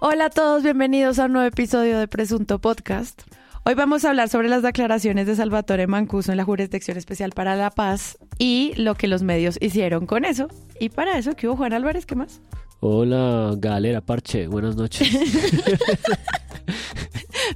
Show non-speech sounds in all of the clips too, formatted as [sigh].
Hola a todos, bienvenidos a un nuevo episodio de Presunto Podcast. Hoy vamos a hablar sobre las declaraciones de Salvatore Mancuso en la Jurisdicción Especial para la Paz y lo que los medios hicieron con eso. Y para eso, ¿qué hubo Juan Álvarez? ¿Qué más? Hola, Galera Parche, buenas noches. [laughs]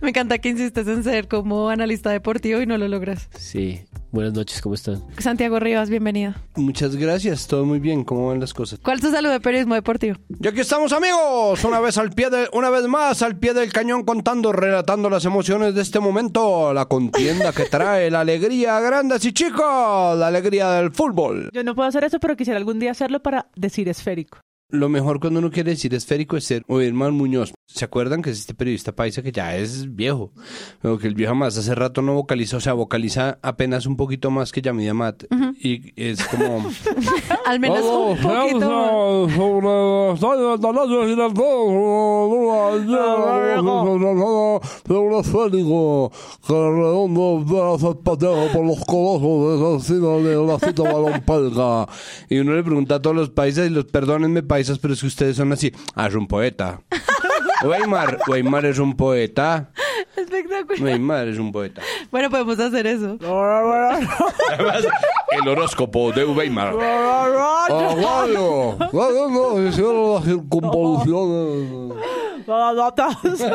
Me encanta que insistes en ser como analista deportivo y no lo logras. Sí, buenas noches, ¿cómo están? Santiago Rivas, bienvenido. Muchas gracias, todo muy bien, ¿cómo van las cosas? ¿Cuál es tu salud de periodismo deportivo? Y aquí estamos amigos, una vez al pie de, una vez más al pie del cañón contando, relatando las emociones de este momento, la contienda que trae la alegría grandes y chicos, la alegría del fútbol. Yo no puedo hacer eso, pero quisiera algún día hacerlo para decir esférico. Lo mejor cuando uno quiere decir esférico es ser Oirman Muñoz. ¿Se acuerdan que es este periodista paisa que ya es viejo? Pero que el viejo más hace rato no vocaliza, o sea, vocaliza apenas un poquito más que Yamida Mat. Y es como... Al menos un poquito. un esférico que redondo por los colosos de la cita balón. Y uno le pregunta a todos los países, y los perdónenme paisas, pero es que ustedes son así. Ah, es un poeta. Weimar, Weimar es un poeta. Espectacular. Weimar es un poeta. Bueno, podemos hacer eso. Además, el horóscopo de Weimar.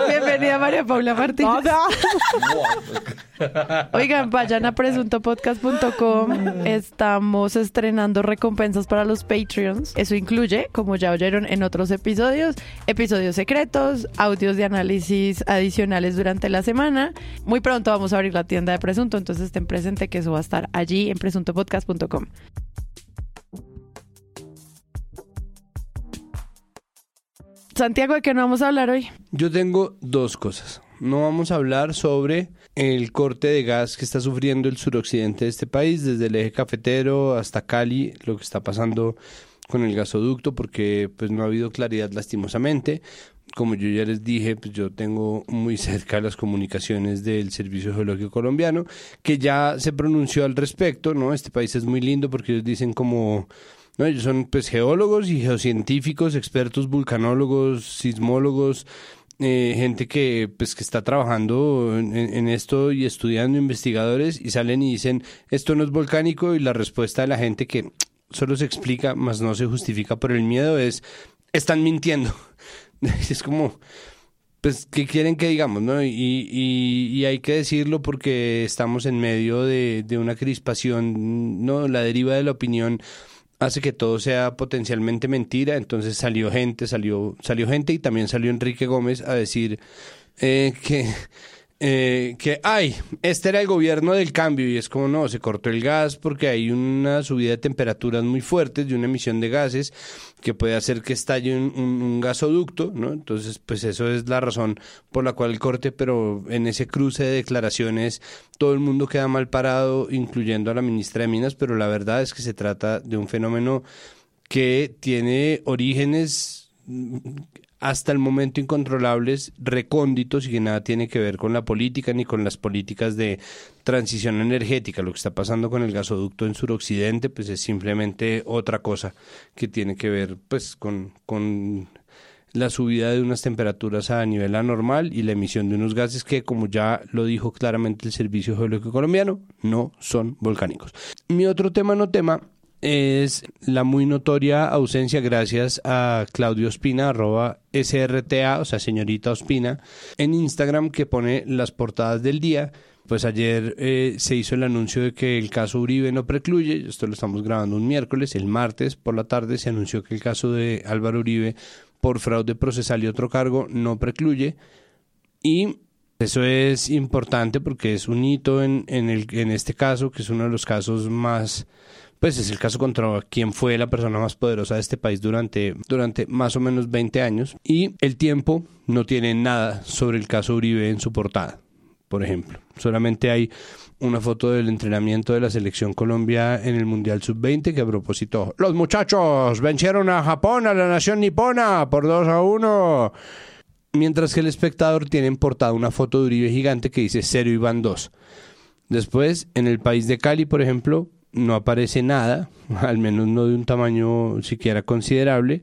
Bienvenida María Paula Martínez. [laughs] Oigan, vayan a presuntopodcast.com. Estamos estrenando recompensas para los Patreons. Eso incluye, como ya oyeron en otros episodios, episodios secretos, audios de análisis adicionales durante la semana. Muy pronto vamos a abrir la tienda de Presunto, entonces estén presentes que eso va a estar allí en presuntopodcast.com. Santiago, ¿de qué no vamos a hablar hoy? Yo tengo dos cosas. No vamos a hablar sobre el corte de gas que está sufriendo el suroccidente de este país, desde el eje cafetero hasta Cali, lo que está pasando con el gasoducto, porque pues no ha habido claridad lastimosamente. Como yo ya les dije, pues yo tengo muy cerca las comunicaciones del Servicio Geológico Colombiano, que ya se pronunció al respecto, ¿no? Este país es muy lindo porque ellos dicen como ¿no? Ellos son pues geólogos y geocientíficos, expertos vulcanólogos, sismólogos, eh, gente que pues que está trabajando en, en, esto y estudiando investigadores y salen y dicen esto no es volcánico y la respuesta de la gente que solo se explica más no se justifica por el miedo es están mintiendo [laughs] es como pues qué quieren que digamos no y, y, y hay que decirlo porque estamos en medio de, de una crispación no la deriva de la opinión hace que todo sea potencialmente mentira. Entonces salió gente, salió, salió gente y también salió Enrique Gómez a decir eh, que, eh, que, ay, este era el gobierno del cambio y es como no, se cortó el gas porque hay una subida de temperaturas muy fuertes de una emisión de gases que puede hacer que estalle un, un, un, gasoducto, ¿no? Entonces, pues eso es la razón por la cual el corte, pero en ese cruce de declaraciones todo el mundo queda mal parado, incluyendo a la ministra de Minas, pero la verdad es que se trata de un fenómeno que tiene orígenes hasta el momento incontrolables, recónditos y que nada tiene que ver con la política ni con las políticas de transición energética. Lo que está pasando con el gasoducto en suroccidente, pues es simplemente otra cosa que tiene que ver pues con, con la subida de unas temperaturas a nivel anormal y la emisión de unos gases que, como ya lo dijo claramente el Servicio Geológico Colombiano, no son volcánicos. Mi otro tema no tema es la muy notoria ausencia gracias a Claudio Ospina, arroba SRTA, o sea, señorita Ospina, en Instagram que pone las portadas del día. Pues ayer eh, se hizo el anuncio de que el caso Uribe no precluye, esto lo estamos grabando un miércoles, el martes por la tarde se anunció que el caso de Álvaro Uribe por fraude procesal y otro cargo no precluye y eso es importante porque es un hito en, en, el, en este caso, que es uno de los casos más pues es el caso contra quien fue la persona más poderosa de este país durante, durante más o menos 20 años. Y el tiempo no tiene nada sobre el caso Uribe en su portada, por ejemplo. Solamente hay una foto del entrenamiento de la selección Colombia en el Mundial Sub-20 que a propósito, los muchachos vencieron a Japón, a la nación nipona, por 2 a 1. Mientras que el espectador tiene en portada una foto de Uribe gigante que dice 0 y van 2. Después, en el país de Cali, por ejemplo, no aparece nada, [laughs] al menos no de un tamaño siquiera considerable.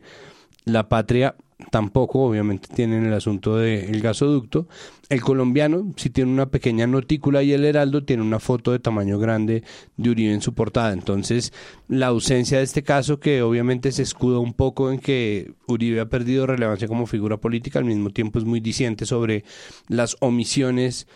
La patria tampoco, obviamente tienen el asunto del gasoducto. El colombiano sí tiene una pequeña notícula y el Heraldo tiene una foto de tamaño grande de Uribe en su portada. Entonces, la ausencia de este caso, que obviamente se escuda un poco en que Uribe ha perdido relevancia como figura política, al mismo tiempo es muy diciente sobre las omisiones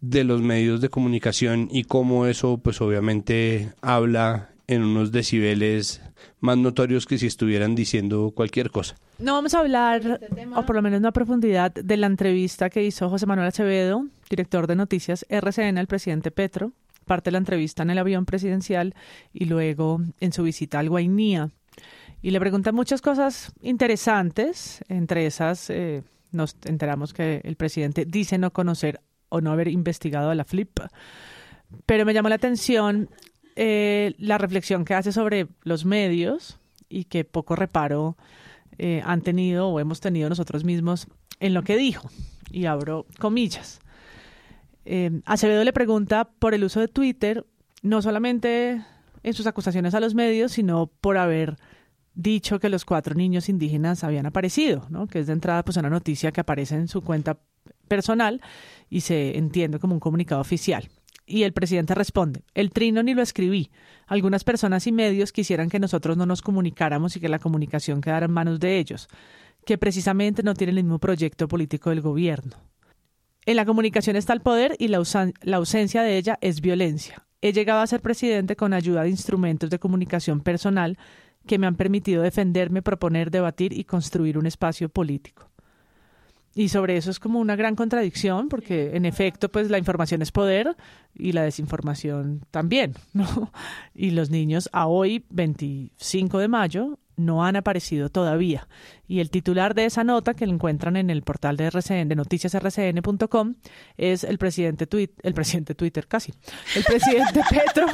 de los medios de comunicación y cómo eso pues obviamente habla en unos decibeles más notorios que si estuvieran diciendo cualquier cosa. No vamos a hablar, o por lo menos no a profundidad, de la entrevista que hizo José Manuel Acevedo, director de noticias RCN al presidente Petro, parte de la entrevista en el avión presidencial y luego en su visita al Guainía. Y le preguntan muchas cosas interesantes, entre esas eh, nos enteramos que el presidente dice no conocer o no haber investigado a la FLIP. Pero me llamó la atención eh, la reflexión que hace sobre los medios y que poco reparo eh, han tenido o hemos tenido nosotros mismos en lo que dijo. Y abro comillas. Eh, Acevedo le pregunta por el uso de Twitter, no solamente en sus acusaciones a los medios, sino por haber dicho que los cuatro niños indígenas habían aparecido, ¿no? que es de entrada pues una noticia que aparece en su cuenta personal y se entiende como un comunicado oficial. Y el presidente responde, el trino ni lo escribí. Algunas personas y medios quisieran que nosotros no nos comunicáramos y que la comunicación quedara en manos de ellos, que precisamente no tienen el mismo proyecto político del gobierno. En la comunicación está el poder y la, la ausencia de ella es violencia. He llegado a ser presidente con ayuda de instrumentos de comunicación personal que me han permitido defenderme, proponer, debatir y construir un espacio político. Y sobre eso es como una gran contradicción, porque en efecto, pues la información es poder y la desinformación también, [laughs] ¿no? Y los niños a hoy, 25 de mayo, no han aparecido todavía. Y el titular de esa nota que encuentran en el portal de RCN, de noticiasrcn.com, es el presidente el presidente Twitter casi, el presidente [laughs] Petro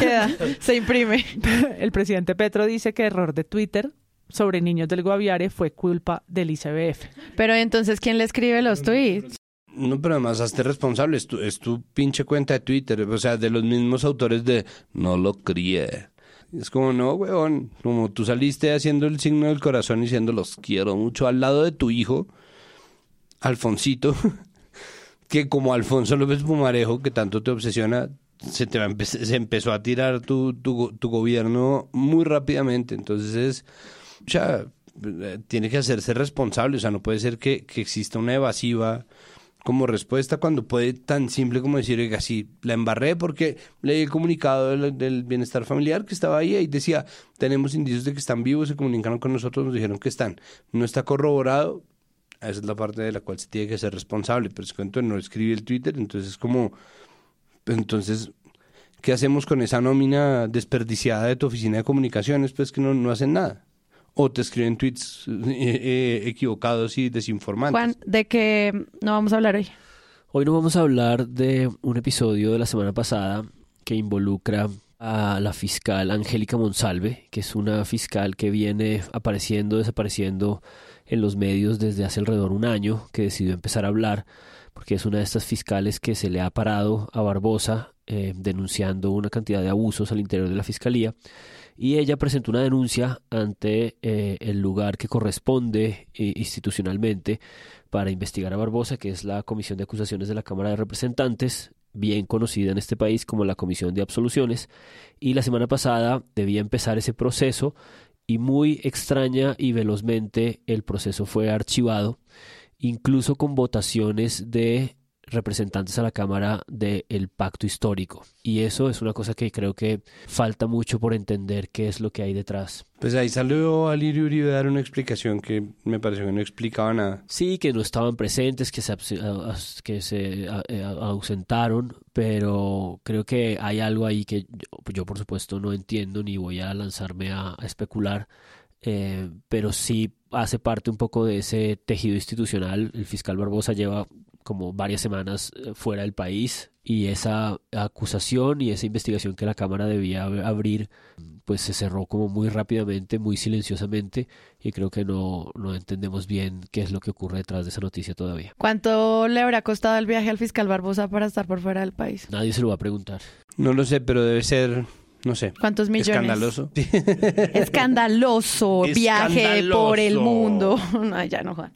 queda, se imprime. [laughs] El presidente Petro dice que error de Twitter sobre niños del Guaviare fue culpa del ICBF. Pero entonces, ¿quién le escribe los tweets? No, pero además hazte responsable, es tu, es tu pinche cuenta de Twitter, o sea, de los mismos autores de No lo crié. Es como, no, weón, como tú saliste haciendo el signo del corazón diciendo los quiero mucho al lado de tu hijo, Alfonsito, [laughs] que como Alfonso López Pumarejo, que tanto te obsesiona, se, te se empezó a tirar tu, tu, tu gobierno muy rápidamente. Entonces es o sea, eh, tiene que hacerse responsable, o sea, no puede ser que, exista una evasiva como respuesta cuando puede tan simple como decir, oiga, sí, la embarré porque leí el comunicado del, bienestar familiar que estaba ahí y decía, tenemos indicios de que están vivos, se comunicaron con nosotros, nos dijeron que están. No está corroborado, esa es la parte de la cual se tiene que ser responsable, pero es cuento no escribí el Twitter, entonces es como, pues, entonces, ¿qué hacemos con esa nómina desperdiciada de tu oficina de comunicaciones? Pues que no, no hacen nada o te escriben tweets eh, eh, equivocados y desinformantes. Juan, ¿de qué no vamos a hablar hoy? Hoy no vamos a hablar de un episodio de la semana pasada que involucra a la fiscal Angélica Monsalve, que es una fiscal que viene apareciendo, desapareciendo en los medios desde hace alrededor de un año, que decidió empezar a hablar, porque es una de estas fiscales que se le ha parado a Barbosa eh, denunciando una cantidad de abusos al interior de la fiscalía y ella presentó una denuncia ante eh, el lugar que corresponde eh, institucionalmente para investigar a Barbosa, que es la Comisión de Acusaciones de la Cámara de Representantes, bien conocida en este país como la Comisión de Absoluciones, y la semana pasada debía empezar ese proceso y muy extraña y velozmente el proceso fue archivado, incluso con votaciones de representantes a la Cámara del Pacto Histórico. Y eso es una cosa que creo que falta mucho por entender qué es lo que hay detrás. Pues ahí salió Alirio Uribe a dar una explicación que me pareció que no explicaba nada. Sí, que no estaban presentes, que se, que se eh, ausentaron, pero creo que hay algo ahí que yo, por supuesto no entiendo ni voy a lanzarme a, especular. Eh, pero sí hace parte un poco de ese tejido institucional. El fiscal Barbosa lleva como varias semanas eh, fuera del país y esa acusación y esa investigación que la Cámara debía abrir pues se cerró como muy rápidamente, muy silenciosamente y creo que no, no entendemos bien qué es lo que ocurre detrás de esa noticia todavía. ¿Cuánto le habrá costado el viaje al fiscal Barbosa para estar por fuera del país? Nadie se lo va a preguntar. No lo sé, pero debe ser no sé. ¿Cuántos millones? Escandaloso. [laughs] Escandaloso viaje por el mundo. [laughs] No, ya no, Juan.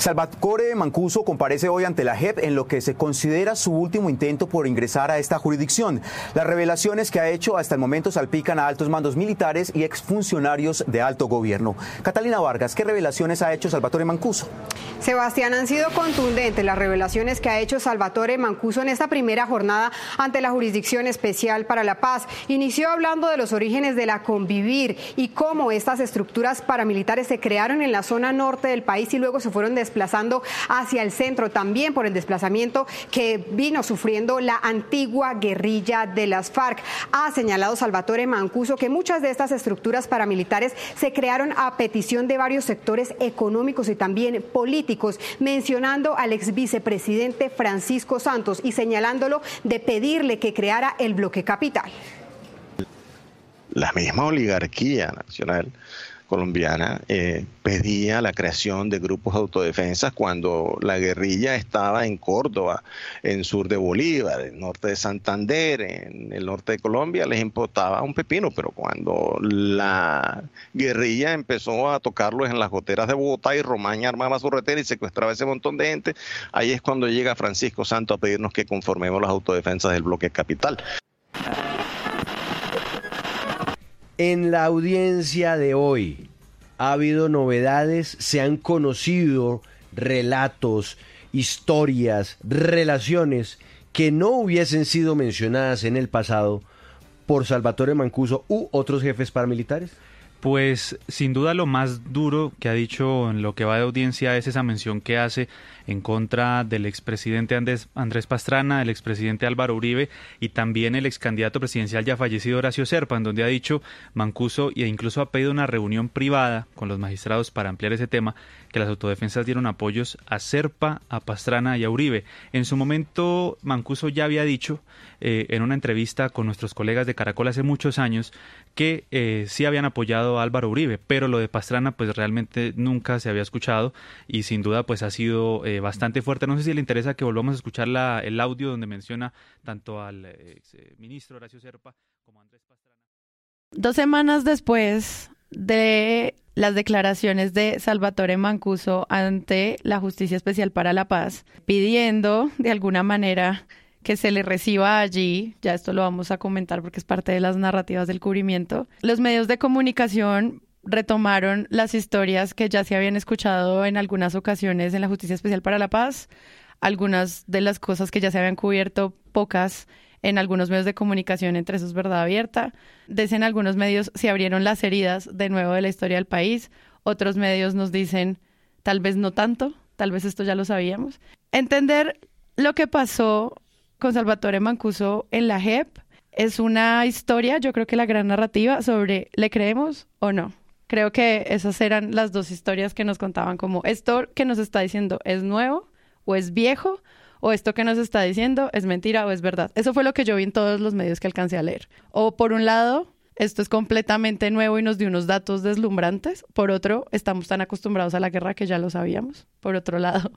Salvatore Mancuso comparece hoy ante la JEP en lo que se considera su último intento por ingresar a esta jurisdicción. Las revelaciones que ha hecho hasta el momento salpican a altos mandos militares y exfuncionarios de alto gobierno. Catalina Vargas, ¿qué revelaciones ha hecho Salvatore Mancuso? Sebastián, han sido contundentes las revelaciones que ha hecho Salvatore Mancuso en esta primera jornada ante la Jurisdicción Especial para la Paz. Inició hablando de los orígenes de la convivir y cómo estas estructuras paramilitares se crearon en la zona norte del país y luego se fueron desplazando hacia el centro, también por el desplazamiento que vino sufriendo la antigua guerrilla de las FARC. Ha señalado Salvatore Mancuso que muchas de estas estructuras paramilitares se crearon a petición de varios sectores económicos y también políticos, mencionando al ex vicepresidente Francisco Santos y señalándolo de pedirle que creara el bloque capital. La misma oligarquía nacional colombiana eh, pedía la creación de grupos de autodefensa cuando la guerrilla estaba en Córdoba, en sur de Bolívar, en norte de Santander, en el norte de Colombia, les importaba un pepino, pero cuando la guerrilla empezó a tocarlos en las goteras de Bogotá y Romaña armaba su retera y secuestraba ese montón de gente, ahí es cuando llega Francisco Santo a pedirnos que conformemos las autodefensas del bloque capital. En la audiencia de hoy ha habido novedades, se han conocido relatos, historias, relaciones que no hubiesen sido mencionadas en el pasado por Salvatore Mancuso u otros jefes paramilitares. Pues sin duda lo más duro que ha dicho en lo que va de audiencia es esa mención que hace en contra del expresidente Andrés, Andrés Pastrana, el expresidente Álvaro Uribe y también el ex candidato presidencial ya fallecido Horacio Serpa, en donde ha dicho Mancuso e incluso ha pedido una reunión privada con los magistrados para ampliar ese tema, que las autodefensas dieron apoyos a Serpa, a Pastrana y a Uribe. En su momento Mancuso ya había dicho eh, en una entrevista con nuestros colegas de Caracol hace muchos años que eh, sí habían apoyado a Álvaro Uribe, pero lo de Pastrana pues realmente nunca se había escuchado y sin duda pues ha sido eh, bastante fuerte. No sé si le interesa que volvamos a escuchar el audio donde menciona tanto al ex ministro Horacio Serpa como a Andrés Pastrana. Dos semanas después de las declaraciones de Salvatore Mancuso ante la Justicia Especial para la Paz, pidiendo de alguna manera que se le reciba allí, ya esto lo vamos a comentar porque es parte de las narrativas del cubrimiento, los medios de comunicación retomaron las historias que ya se habían escuchado en algunas ocasiones en la Justicia Especial para la Paz, algunas de las cosas que ya se habían cubierto, pocas en algunos medios de comunicación, entre esos verdad abierta. Desde en algunos medios se abrieron las heridas de nuevo de la historia del país, otros medios nos dicen tal vez no tanto, tal vez esto ya lo sabíamos. Entender lo que pasó con Salvatore Mancuso en la JEP. Es una historia, yo creo que la gran narrativa sobre ¿le creemos o no? Creo que esas eran las dos historias que nos contaban como esto que nos está diciendo es nuevo o es viejo o esto que nos está diciendo es mentira o es verdad. Eso fue lo que yo vi en todos los medios que alcancé a leer. O por un lado, esto es completamente nuevo y nos dio unos datos deslumbrantes. Por otro, estamos tan acostumbrados a la guerra que ya lo sabíamos. Por otro lado,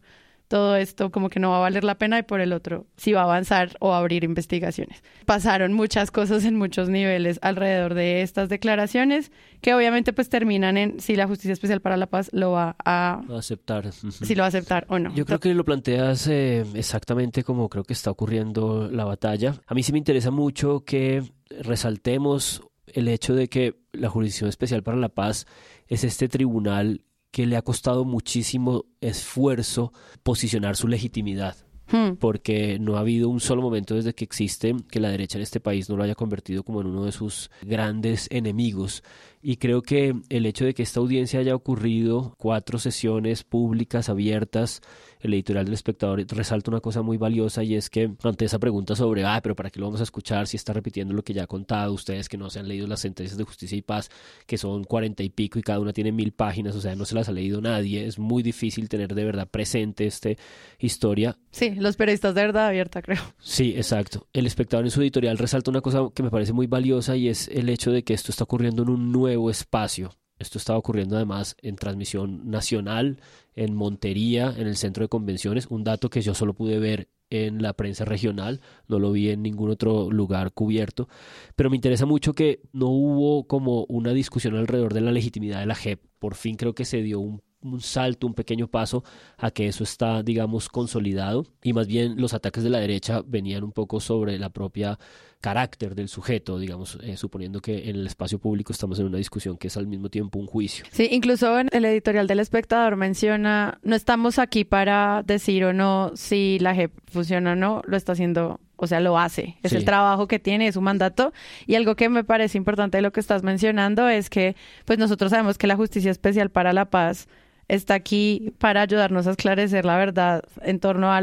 todo esto como que no va a valer la pena y por el otro sí va a avanzar o abrir investigaciones. Pasaron muchas cosas en muchos niveles alrededor de estas declaraciones que obviamente pues terminan en si la Justicia Especial para la Paz lo va a aceptar. Si lo va a aceptar o no. Yo creo que lo planteas eh, exactamente como creo que está ocurriendo la batalla. A mí sí me interesa mucho que resaltemos el hecho de que la Jurisdicción Especial para la Paz es este tribunal que le ha costado muchísimo esfuerzo posicionar su legitimidad. Hmm. Porque no ha habido un solo momento desde que existe que la derecha en este país no lo haya convertido como en uno de sus grandes enemigos. Y creo que el hecho de que esta audiencia haya ocurrido cuatro sesiones públicas abiertas el editorial del espectador resalta una cosa muy valiosa y es que ante esa pregunta sobre, ah, pero ¿para qué lo vamos a escuchar si está repitiendo lo que ya ha contado? Ustedes que no se han leído las sentencias de justicia y paz, que son cuarenta y pico y cada una tiene mil páginas, o sea, no se las ha leído nadie, es muy difícil tener de verdad presente esta historia. Sí, los periodistas de verdad abierta, creo. Sí, exacto. El espectador en su editorial resalta una cosa que me parece muy valiosa y es el hecho de que esto está ocurriendo en un nuevo espacio. Esto estaba ocurriendo además en transmisión nacional, en Montería, en el centro de convenciones, un dato que yo solo pude ver en la prensa regional, no lo vi en ningún otro lugar cubierto, pero me interesa mucho que no hubo como una discusión alrededor de la legitimidad de la JEP. Por fin creo que se dio un un salto, un pequeño paso a que eso está, digamos, consolidado. Y más bien los ataques de la derecha venían un poco sobre la propia carácter del sujeto, digamos, eh, suponiendo que en el espacio público estamos en una discusión que es al mismo tiempo un juicio. Sí, incluso en el editorial del espectador menciona, no estamos aquí para decir o no si la JEP funciona o no, lo está haciendo o sea, lo hace. Es el trabajo que tiene, es su mandato. Y algo que me parece importante de lo que estás mencionando es que, pues nosotros sabemos que la Justicia Especial para la Paz está aquí para ayudarnos a esclarecer la verdad en torno a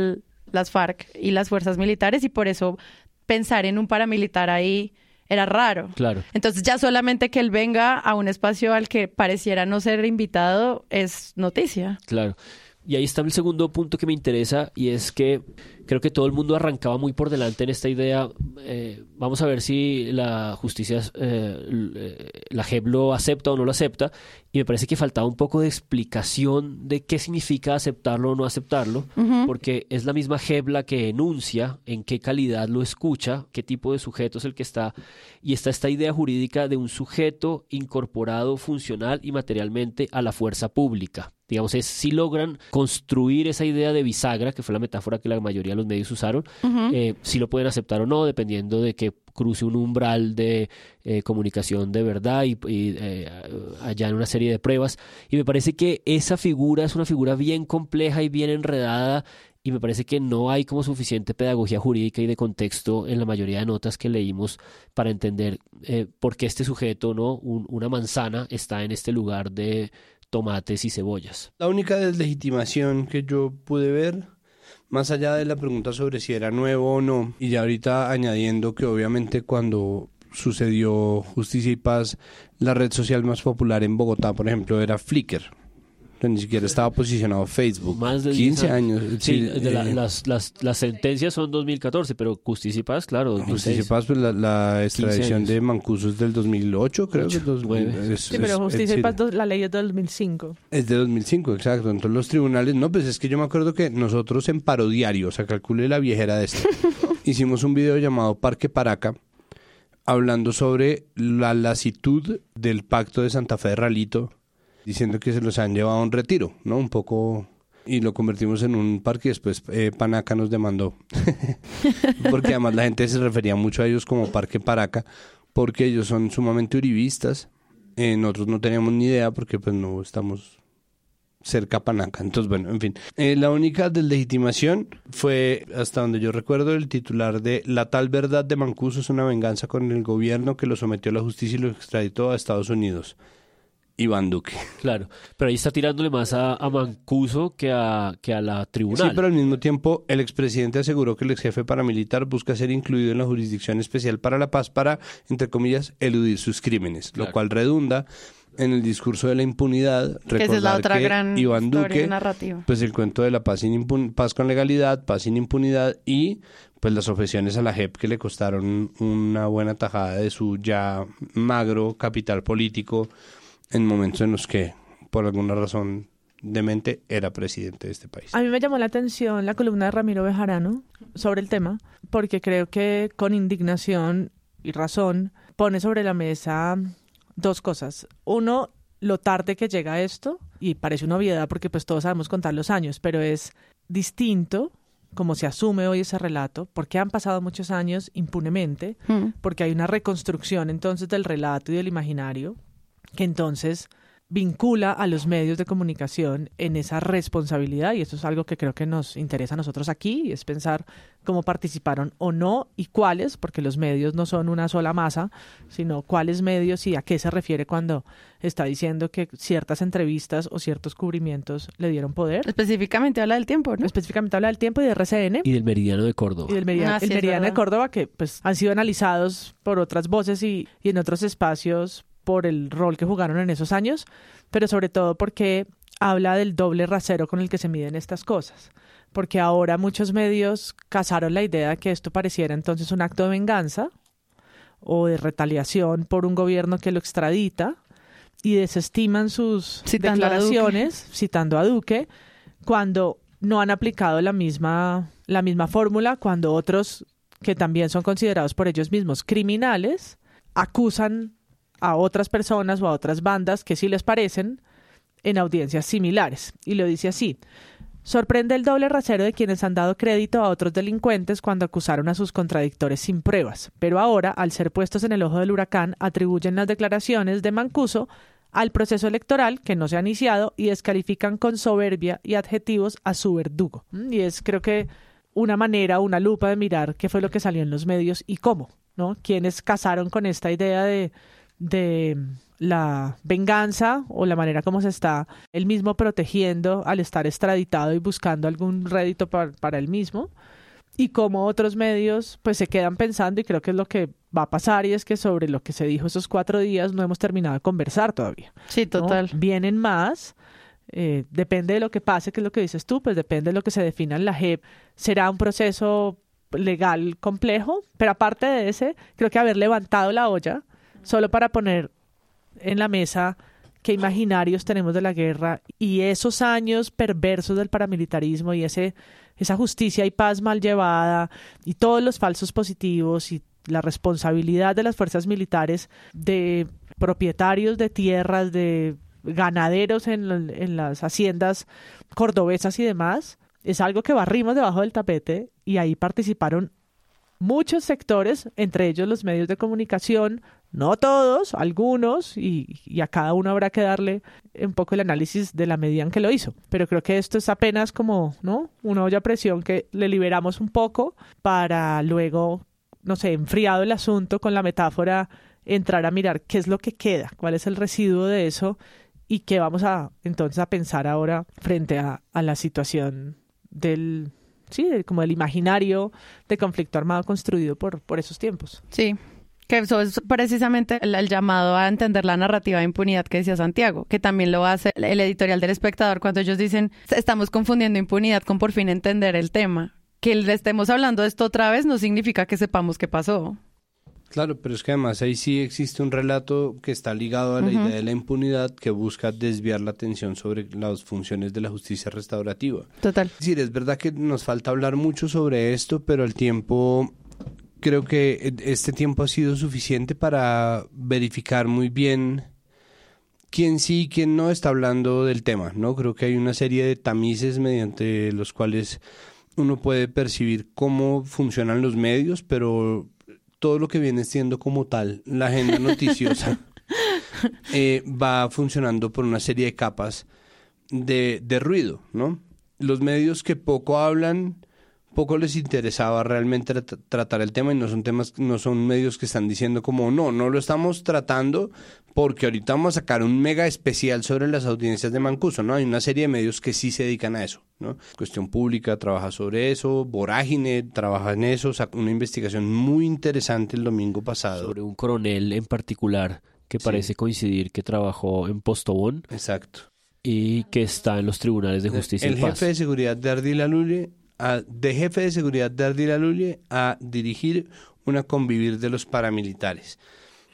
las FARC y las fuerzas militares y por eso pensar en un paramilitar ahí era raro. Claro. Entonces ya solamente que él venga a un espacio al que pareciera no ser invitado es noticia. Claro. Y ahí está el segundo punto que me interesa y es que creo que todo el mundo arrancaba muy por delante en esta idea. Eh, vamos a ver si la justicia, eh, la JEP lo acepta o no lo acepta. Y me parece que faltaba un poco de explicación de qué significa aceptarlo o no aceptarlo, porque es la misma JEP la que enuncia en qué calidad lo escucha, qué tipo de sujeto es el que está. Y está esta idea jurídica de un sujeto incorporado funcional y materialmente a la fuerza pública digamos, es si logran construir esa idea de bisagra, que fue la metáfora que la mayoría de los medios usaron, eh, si lo pueden aceptar o no, dependiendo de que cruce un umbral de eh, comunicación de verdad y, eh, allá en una serie de pruebas. Y me parece que esa figura es una figura bien compleja y bien enredada y me parece que no hay como suficiente pedagogía jurídica y de contexto en la mayoría de notas que leímos para entender por qué este sujeto, ¿no? una manzana está en este lugar de tomates y cebollas. La única deslegitimación que yo pude ver, más allá de la pregunta sobre si era nuevo o no, y ya ahorita añadiendo que obviamente cuando sucedió Justicia y Paz, la red social más popular en Bogotá, por ejemplo, era Flickr ni siquiera estaba posicionado Facebook. Más de 15 años. Sí, eh, las, las, las, sentencias son 2014, pero Justicia y Paz, claro. Justicia y Paz, pues la, extradición de Mancuso es del 2008, creo que es, Sí, pero Justicia y Paz, la ley es de 2005. Es de 2005, exacto. Entonces los tribunales, no, pues es que yo me acuerdo que nosotros en Parodiario, o sea, calcule la viejera de esto, [laughs] hicimos un video llamado Parque Paraca, hablando sobre la lasitud del pacto de Santa Fe de Ralito diciendo que se los han llevado a un retiro, ¿no? Un poco y lo convertimos en un parque y después eh, Panaca nos demandó. [laughs] porque además la gente se refería mucho a ellos como Parque Paraca, porque ellos son sumamente uribistas. Eh, nosotros no teníamos ni idea porque pues no estamos cerca a Panaca. Entonces, bueno, en fin. Eh, la única deslegitimación fue, hasta donde yo recuerdo, el titular de La tal verdad de Mancuso es una venganza con el gobierno que lo sometió a la justicia y lo extraditó a Estados Unidos. Iván Duque. Claro, pero ahí está tirándole más a, Mancuso que a, que a la tribunal. Sí, pero al mismo tiempo el expresidente aseguró que el ex jefe paramilitar busca ser incluido en la jurisdicción especial para la paz para, entre comillas, eludir sus crímenes, lo cual redunda en el discurso de la impunidad. Que esa es la otra gran Iván Duque, narrativa. pues el cuento de la paz, sin paz con legalidad, paz sin impunidad y pues las ofensiones a la JEP que le costaron una buena tajada de su ya magro capital político en momentos en los que, por alguna razón demente, era presidente de este país. A mí me llamó la atención la columna de Ramiro Bejarano sobre el tema, porque creo que con indignación y razón pone sobre la mesa dos cosas. Uno, lo tarde que llega esto, y parece una obviedad porque pues todos sabemos contar los años, pero es distinto como se asume hoy ese relato, porque han pasado muchos años impunemente, mm. porque hay una reconstrucción entonces del relato y del imaginario, que entonces vincula a los medios de comunicación en esa responsabilidad y esto es algo que creo que nos interesa a nosotros aquí y es pensar cómo participaron o no y cuáles, porque los medios no son una sola masa, sino cuáles medios y a qué se refiere cuando está diciendo que ciertas entrevistas o ciertos cubrimientos le dieron poder. Específicamente habla del tiempo, ¿no? Específicamente habla del tiempo y de RCN. Y del Meridiano de Córdoba. Y del Meridiano, Ah, sí, el es Meridiano de. Córdoba que pues han sido analizados por otras voces y, y en otros espacios por el rol que jugaron en esos años, pero sobre todo porque habla del doble rasero con el que se miden estas cosas. Porque ahora muchos medios cazaron la idea de que esto pareciera entonces un acto de venganza o de retaliación por un gobierno que lo extradita y desestiman sus Citando a declaraciones, citando a Duque, cuando no han aplicado la misma, la misma fórmula, cuando otros que también son considerados por ellos mismos criminales, acusan a otras personas o a otras bandas que sí les parecen en audiencias similares. Y lo dice así. Sorprende el doble rasero de quienes han dado crédito a otros delincuentes cuando acusaron a sus contradictores sin pruebas, pero ahora, al ser puestos en el ojo del huracán, atribuyen las declaraciones de Mancuso al proceso electoral que no se ha iniciado y descalifican con soberbia y adjetivos a su verdugo. Mm, Y es creo que una manera, una lupa de mirar qué fue lo que salió en los medios y cómo, ¿no? Quienes casaron con esta idea de, de la venganza o la manera como se está él mismo protegiendo al estar extraditado y buscando algún rédito para, para él mismo y como otros medios pues se quedan pensando y creo que es lo que va a pasar y es que sobre lo que se dijo esos cuatro días no hemos terminado de conversar todavía. Sí, ¿no? total. Vienen más, eh, depende de lo que pase, que es lo que dices tú, pues depende de lo que se defina en la JEP. Será un proceso legal complejo, pero aparte de ese, creo que haber levantado la olla solo para poner en la mesa qué imaginarios tenemos de la guerra y esos años perversos del paramilitarismo y ese esa justicia y paz mal llevada y todos los falsos positivos y la responsabilidad de las fuerzas militares de propietarios de tierras, de ganaderos en, en las haciendas cordobesas y demás, es algo que barrimos debajo del tapete y ahí participaron muchos sectores, entre ellos los medios de comunicación, no todos, algunos, y, y, a cada uno habrá que darle un poco el análisis de la medida en que lo hizo. Pero creo que esto es apenas como, ¿no? Una olla a presión que le liberamos un poco para luego, no sé, enfriado el asunto con la metáfora, entrar a mirar qué es lo que queda, cuál es el residuo de eso y qué vamos a entonces a pensar ahora frente a, la situación del sí, como el imaginario de conflicto armado construido por, por esos tiempos. Sí, que eso es precisamente el, el, llamado a entender la narrativa de impunidad que decía Santiago, que también lo hace el editorial del espectador cuando ellos dicen estamos confundiendo impunidad con por fin entender el tema. Que le estemos hablando de esto otra vez no significa que sepamos qué pasó. Claro, pero es que además ahí sí existe un relato que está ligado a la uh -huh. idea de la impunidad que busca desviar la atención sobre las funciones de la justicia restaurativa. Total. Es decir, es verdad que nos falta hablar mucho sobre esto, pero el tiempo, creo que este tiempo ha sido suficiente para verificar muy bien quién sí y quién no está hablando del tema, ¿no? Creo que hay una serie de tamices mediante los cuales uno puede percibir cómo funcionan los medios, pero todo lo que viene siendo como tal la agenda noticiosa [laughs] eh, va funcionando por una serie de capas de, de, ruido, ¿no? Los medios que poco hablan, poco les interesaba realmente tra tratar el tema y no son temas, no son medios que están diciendo como no, no lo estamos tratando porque ahorita vamos a sacar un mega especial sobre las audiencias de Mancuso, ¿no? Hay una serie de medios que sí se dedican a eso, ¿no? Cuestión Pública trabaja sobre eso, Vorágine trabaja en eso, sacó una investigación muy interesante el domingo pasado. Sobre un coronel en particular que parece sí. coincidir que trabajó en Postobón. Exacto. Y que está en los tribunales de justicia el y paz. jefe de seguridad de Ardila de jefe de seguridad de Ardila a dirigir una convivir de los paramilitares.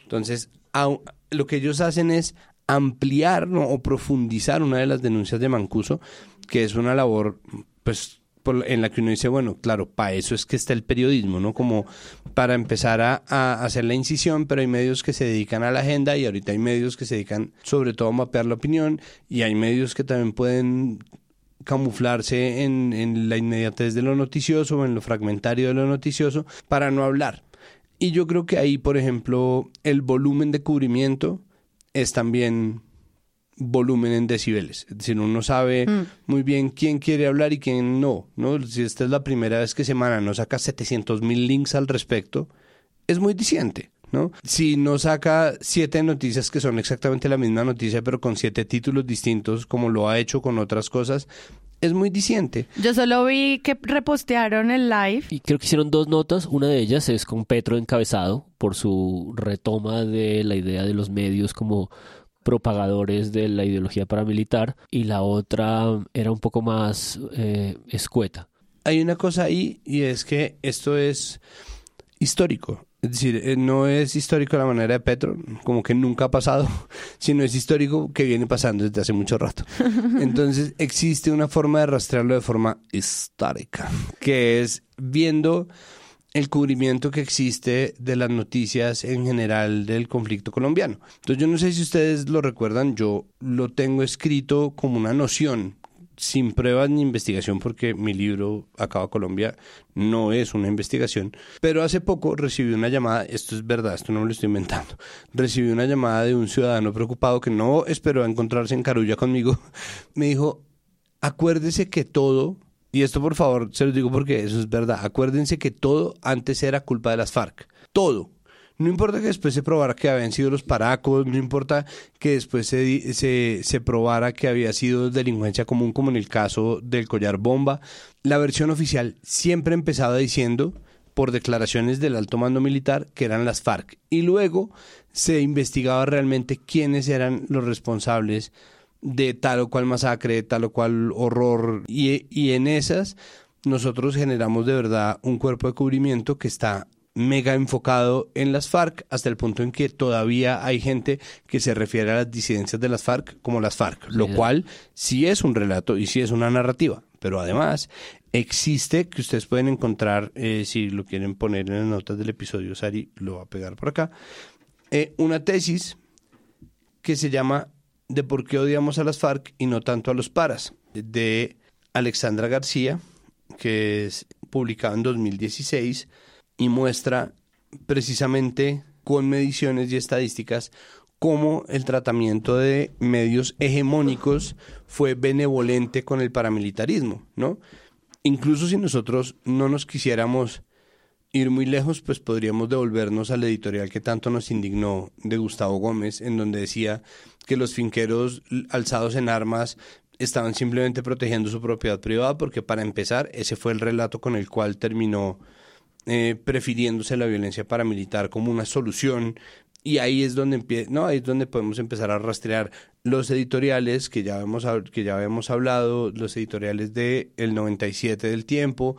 Entonces, lo que ellos hacen es ampliar o profundizar una de las denuncias de Mancuso, que es una labor, pues, en la que uno dice, bueno, claro, para eso es que está el periodismo, ¿no? Como para empezar a, a, hacer la incisión, pero hay medios que se dedican a la agenda y ahorita hay medios que se dedican sobre todo a mapear la opinión y hay medios que también pueden camuflarse en, en la inmediatez de lo noticioso o en lo fragmentario de lo noticioso para no hablar. Y yo creo que ahí, por ejemplo, el volumen de cubrimiento es también volumen en decibeles. Es decir, uno sabe Mm. muy bien quién quiere hablar y quién no, ¿no? Si esta es la primera vez que Semana no saca 700 mil links al respecto, es muy diciente. ¿No? Si no saca siete noticias que son exactamente la misma noticia, pero con siete títulos distintos, como lo ha hecho con otras cosas, es muy diciente. Yo solo vi que repostearon el live. Y creo que hicieron dos notas. Una de ellas es con Petro encabezado por su retoma de la idea de los medios como propagadores de la ideología paramilitar. Y la otra era un poco más eh, escueta. Hay una cosa ahí y es que esto es histórico. Es decir, eh, no es histórico la manera de Petro, como que nunca ha pasado, [laughs] sino es histórico que viene pasando desde hace mucho rato. [laughs] Entonces existe una forma de rastrearlo de forma histórica, que es viendo el cubrimiento que existe de las noticias en general del conflicto colombiano. Entonces yo no sé si ustedes lo recuerdan, yo lo tengo escrito como una noción, sin pruebas ni investigación, porque mi libro Acaba Colombia no es una investigación. Pero hace poco recibí una llamada, esto es verdad, esto no me lo estoy inventando. Recibí una llamada de un ciudadano preocupado que no esperó a encontrarse en Carulla conmigo. [laughs] Me dijo, acuérdese que todo, y esto por favor se lo digo porque eso es verdad, acuérdense que todo antes era culpa de las FARC. Todo. No importa que después se probara que habían sido los paracos, no importa que después se, se, se probara que había sido delincuencia común, como en el caso del collar bomba. La versión oficial siempre empezaba diciendo, por declaraciones del alto mando militar, que eran las FARC. Y luego se investigaba realmente quiénes eran los responsables de tal o cual masacre, tal o cual horror. Y, y en esas nosotros generamos de verdad un cuerpo de cubrimiento que está mega enfocado en las FARC hasta el punto en que todavía hay gente que se refiere a las disidencias de las FARC como las FARC, lo cual sí es un relato y sí es una narrativa, pero además existe que ustedes pueden encontrar, eh, si lo quieren poner en las notas del episodio, Sari lo va a pegar por acá, eh, una tesis que se llama De por qué odiamos a las FARC y no tanto a los paras, de Alexandra García, que es publicado en 2016 y muestra precisamente con mediciones y estadísticas cómo el tratamiento de medios hegemónicos fue benevolente con el paramilitarismo, ¿no? Incluso si nosotros no nos quisiéramos ir muy lejos, pues podríamos devolvernos al editorial que tanto nos indignó de Gustavo Gómez, en donde decía que los finqueros alzados en armas estaban simplemente protegiendo su propiedad privada, porque para empezar, ese fue el relato con el cual terminó eh, prefiriéndose la violencia paramilitar como una solución. Y ahí es donde no, es donde podemos empezar a rastrear los editoriales que ya hemos, que ya habíamos hablado, los editoriales de El 97 del tiempo,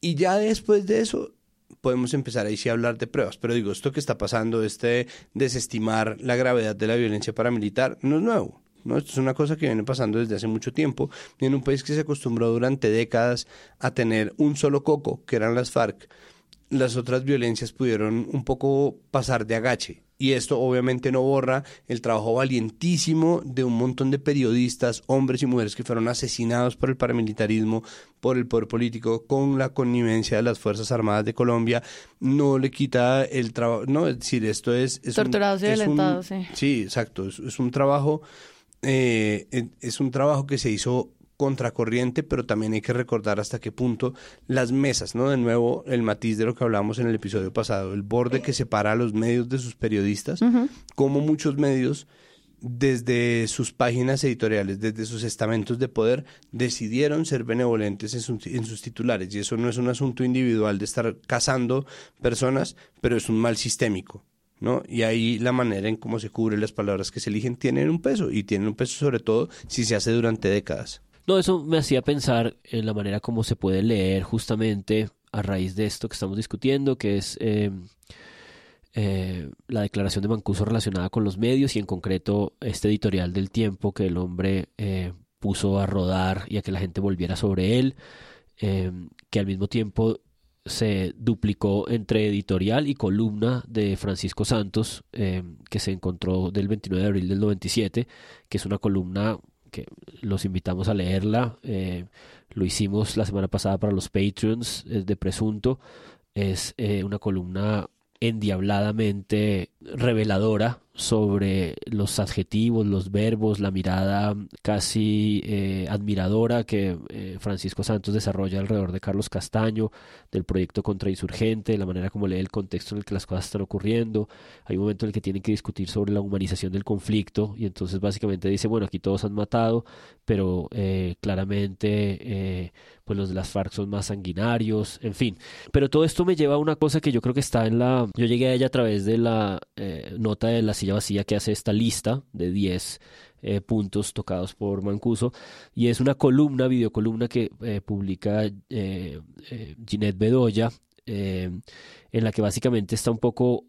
y ya después de eso podemos empezar ahí sí a hablar de pruebas. Pero digo, esto que está pasando, este desestimar la gravedad de la violencia paramilitar, no es nuevo. ¿no? Esto es una cosa que viene pasando desde hace mucho tiempo. Y en un país que se acostumbró durante décadas a tener un solo coco, que eran las FARC, las otras violencias pudieron un poco pasar de agache. Y esto obviamente no borra el trabajo valientísimo de un montón de periodistas, hombres y mujeres que fueron asesinados por el paramilitarismo, por el poder político, con la connivencia de las Fuerzas Armadas de Colombia. No le quita el trabajo, no, es decir, esto es... es un- Torturados y violentados, sí. Sí, exacto. Es, es un trabajo, eh, es un trabajo que se hizo contracorriente, pero también hay que recordar hasta qué punto las mesas, ¿no? De nuevo, el matiz de lo que hablamos en el episodio pasado, el borde que separa a los medios de sus periodistas, como muchos medios desde sus páginas editoriales, desde sus estamentos de poder, decidieron ser benevolentes en, sus- en sus titulares. Y eso no es un asunto individual de estar cazando personas, pero es un mal sistémico. ¿no? Y ahí la manera en cómo se cubren las palabras que se eligen tienen un peso, y tienen un peso sobre todo si se hace durante décadas. No, eso me hacía pensar en la manera como se puede leer justamente a raíz de esto que estamos discutiendo, que es eh, eh, la declaración de Mancuso relacionada con los medios y en concreto este editorial del tiempo que el hombre eh, puso a rodar y a que la gente volviera sobre él, eh, que al mismo tiempo se duplicó entre editorial y columna de Francisco Santos, eh, que se encontró del 29 de abril del 97, que es una columna que los invitamos a leerla. eh, lo hicimos la semana pasada para los Patreons de Presunto. Es eh, una columna endiabladamente reveladora sobre los adjetivos, los verbos, la mirada casi eh, admiradora que eh, Francisco Santos desarrolla alrededor de Carlos Castaño, del proyecto contrainsurgente, la manera como lee el contexto en el que las cosas están ocurriendo. Hay un momento en el que tienen que discutir sobre la humanización del conflicto y entonces básicamente dice, bueno, aquí todos han matado, pero eh, claramente pues los de las FARC son más sanguinarios, en fin. Pero todo esto me lleva a una cosa que yo creo que está en la... Yo llegué a ella a través de la nota de la silla vacía que hace esta lista de 10 eh, puntos tocados por Mancuso. Y es una columna, videocolumna que eh, publica eh, Ginette Bedoya en la que básicamente está un poco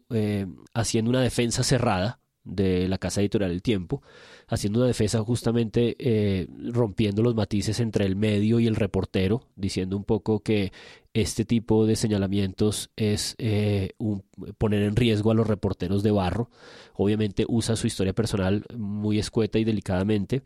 haciendo una defensa cerrada de la casa editorial El Tiempo, haciendo una defensa justamente rompiendo los matices entre el medio y el reportero, diciendo un poco que este tipo de señalamientos es eh, un, poner en riesgo a los reporteros de barro. Obviamente usa su historia personal muy escueta y delicadamente,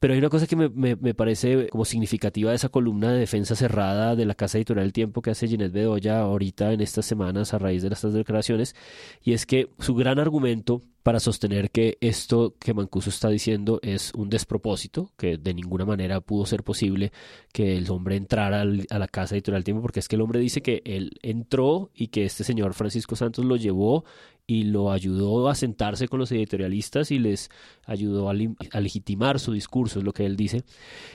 pero hay una cosa que me, me, parece como significativa de esa columna de defensa cerrada de la Casa Editorial del Tiempo que hace Ginette Bedoya ahorita en estas semanas a raíz de estas declaraciones, y es que su gran argumento para sostener que esto que Mancuso está diciendo es un despropósito, que de ninguna manera pudo ser posible que el hombre entrara a la Casa Editorial del Tiempo porque que el hombre dice que él entró y que este señor Francisco Santos lo llevó y lo ayudó a sentarse con los editorialistas y les ayudó a, legitimar su discurso, es lo que él dice.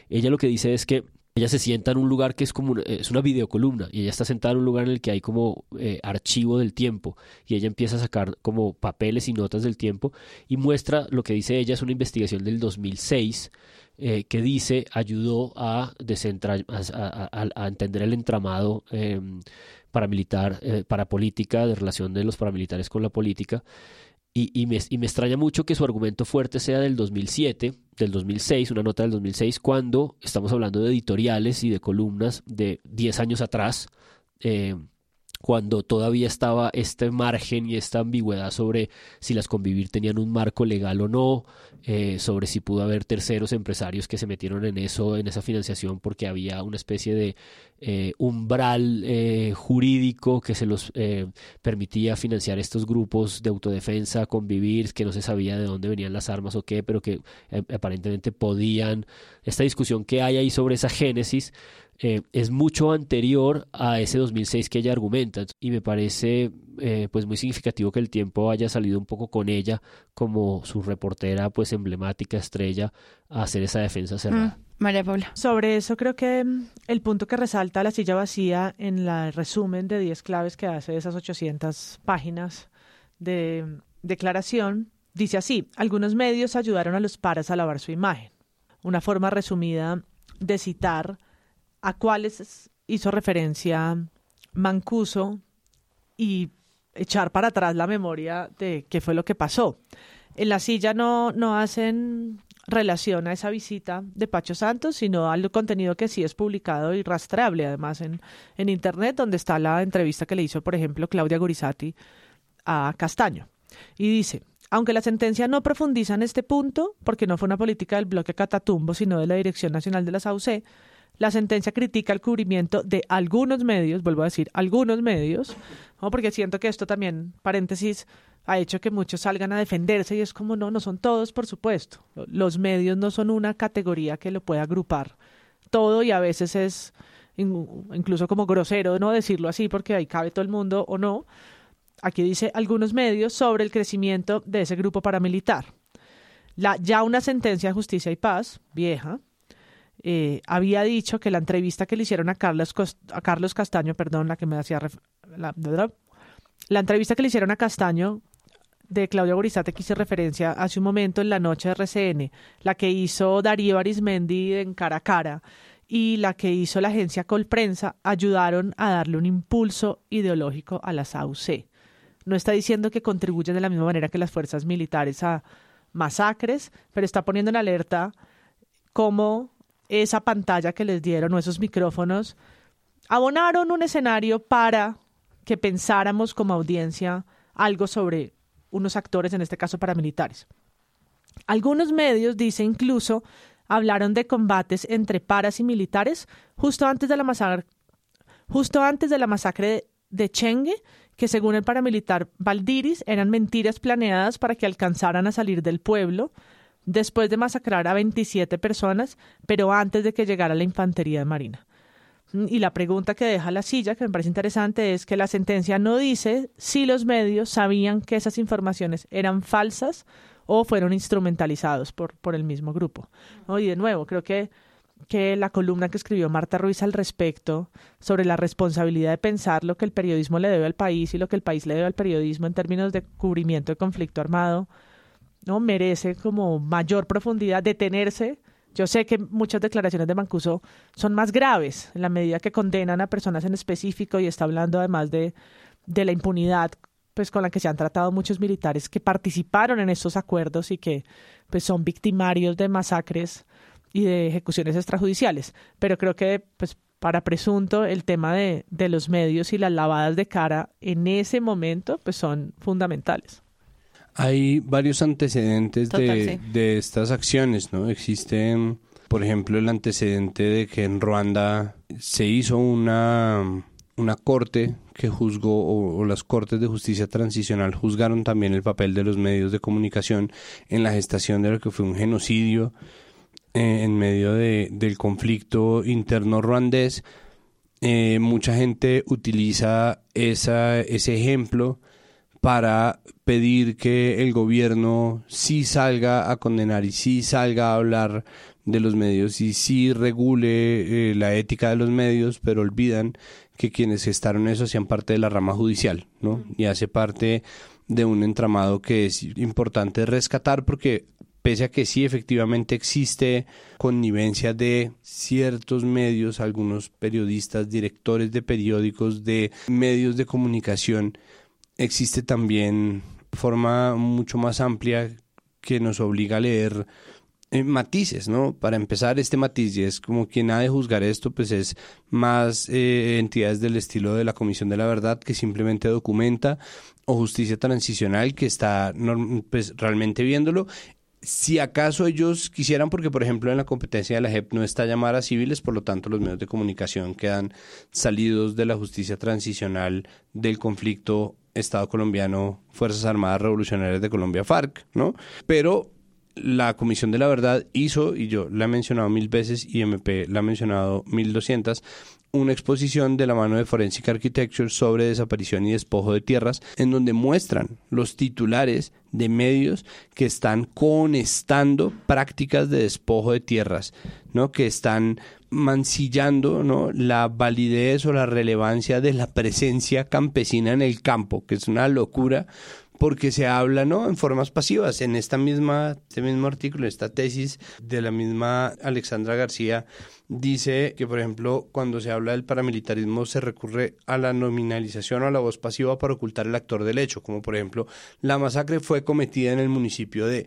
Ella lo que dice es que ella se sienta en un lugar que es como una, es una videocolumna y ella está sentada en un lugar en el que hay como eh, archivo del tiempo y ella empieza a sacar como papeles y notas del tiempo y muestra lo que dice ella es una investigación del 2006 eh, que dice ayudó a, a, entender el entramado em, paramilitar, eh, parapolítica, de relación de los paramilitares con la política. Y, me, y, me, extraña mucho que su argumento fuerte sea del 2007, del 2006, una nota del 2006, cuando estamos hablando de editoriales y de columnas de 10 años atrás, eh, cuando todavía estaba este margen y esta ambigüedad sobre si las convivir tenían un marco legal o no, eh, sobre si pudo haber terceros empresarios que se metieron en eso, en esa financiación, porque había una especie de eh, umbral eh, jurídico que se los permitía financiar estos grupos de autodefensa, convivir, que no se sabía de dónde venían las armas o qué, pero que aparentemente podían. Esta discusión que hay ahí sobre esa génesis eh, es mucho anterior a ese 2006 que ella argumenta y me parece eh, pues muy significativo que el tiempo haya salido un poco con ella como su reportera pues emblemática estrella a hacer esa defensa cerrada. Mm, María Paula. Sobre eso creo que mm, el punto que resalta la silla vacía en el resumen de 10 claves que hace esas 800 páginas de mm, declaración dice así, algunos medios ayudaron a los paras a lavar su imagen. Una forma resumida de citar a cuáles hizo referencia Mancuso y echar para atrás la memoria de qué fue lo que pasó. En la silla no, no hacen relación a esa visita de Pacho Santos, sino al contenido que sí es publicado y rastreable, además, en, en Internet, donde está la entrevista que le hizo, por ejemplo, Claudia Gorizati a Castaño. Y dice, aunque la sentencia no profundiza en este punto, porque no fue una política del bloque Catatumbo, sino de la Dirección Nacional de la SAUC, la sentencia critica el cubrimiento de algunos medios, vuelvo a decir, algunos medios, porque siento que esto también, paréntesis, ha hecho que muchos salgan a defenderse y es como no, no son todos, por supuesto. Los medios no son una categoría que lo pueda agrupar todo y a veces es incluso como grosero no decirlo así porque ahí cabe todo el mundo o no. Aquí dice algunos medios sobre el crecimiento de ese grupo paramilitar. Ya una sentencia de justicia y paz, vieja, eh, había dicho que la entrevista que le hicieron a Carlos, a Carlos Castaño, perdón, la que me hacía la, la, entrevista que le hicieron a Castaño de Claudia Borizate que hice referencia hace un momento en la noche de RCN, la que hizo Darío Arismendi en cara a cara y la que hizo la agencia Colprensa ayudaron a darle un impulso ideológico a la SAUC. No está diciendo que contribuyen de la misma manera que las fuerzas militares a masacres, pero está poniendo en alerta cómo esa pantalla que les dieron o esos micrófonos, abonaron un escenario para que pensáramos como audiencia algo sobre unos actores, en este caso paramilitares. Algunos medios, dice incluso, hablaron de combates entre paras y militares justo antes de la masacre, justo antes de la masacre de Chengue, que según el paramilitar Valdiris eran mentiras planeadas para que alcanzaran a salir del pueblo después de masacrar a 27 personas, pero antes de que llegara la infantería de Marina. Y la pregunta que deja la silla, que me parece interesante, es que la sentencia no dice si los medios sabían que esas informaciones eran falsas o fueron instrumentalizados por, por el mismo grupo. Y de nuevo, creo que, que la columna que escribió Marta Ruiz al respecto sobre la responsabilidad de pensar lo que el periodismo le debe al país y lo que el país le debe al periodismo en términos de cubrimiento de conflicto armado, ¿no? merece como mayor profundidad, detenerse yo sé que muchas declaraciones de Mancuso son más graves en la medida que condenan a personas en específico y está hablando además de, de la impunidad pues con la que se han tratado muchos militares que participaron en estos acuerdos y que pues son victimarios de masacres y de ejecuciones extrajudiciales. Pero creo que pues para presunto el tema de, de los medios y las lavadas de cara en ese momento pues son fundamentales. Hay varios antecedentes de, de, estas acciones, ¿no? Existe, por ejemplo, el antecedente de que en Ruanda se hizo una, una corte que juzgó, o, las cortes de justicia transicional juzgaron también el papel de los medios de comunicación en la gestación de lo que fue un genocidio eh, en medio de, del conflicto interno ruandés. Eh, mucha gente utiliza esa, ese ejemplo para pedir que el gobierno sí salga a condenar y sí salga a hablar de los medios y sí regule eh, la ética de los medios, pero olvidan que quienes gestaron eso hacían parte de la rama judicial, ¿no? Y hace parte de un entramado que es importante rescatar porque pese a que sí efectivamente existe connivencia de ciertos medios, algunos periodistas, directores de periódicos, de medios de comunicación, existe también forma mucho más amplia que nos obliga a leer eh, matices, ¿no? Para empezar, este matiz, y es como quien ha de juzgar esto, pues es más eh, entidades del estilo de la Comisión de la Verdad que simplemente documenta o justicia transicional que está pues, realmente viéndolo si acaso ellos quisieran, porque por ejemplo en la competencia de la JEP no está llamada a civiles, por lo tanto los medios de comunicación quedan salidos de la justicia transicional del conflicto Estado colombiano, Fuerzas Armadas Revolucionarias de Colombia, FARC, ¿no? Pero la Comisión de la Verdad hizo, y yo la he mencionado mil veces y MP la ha mencionado mil doscientas, una exposición de la mano de Forensic Architecture sobre desaparición y despojo de tierras, en donde muestran los titulares de medios que están conestando prácticas de despojo de tierras, ¿no? que están mancillando ¿no? la validez o la relevancia de la presencia campesina en el campo, que es una locura porque se habla ¿no? en formas pasivas. En esta misma, este mismo artículo, esta tesis de la misma Alexandra García, dice que, por ejemplo, cuando se habla del paramilitarismo se recurre a la nominalización o a la voz pasiva para ocultar el actor del hecho, como por ejemplo, la masacre fue cometida en el municipio de,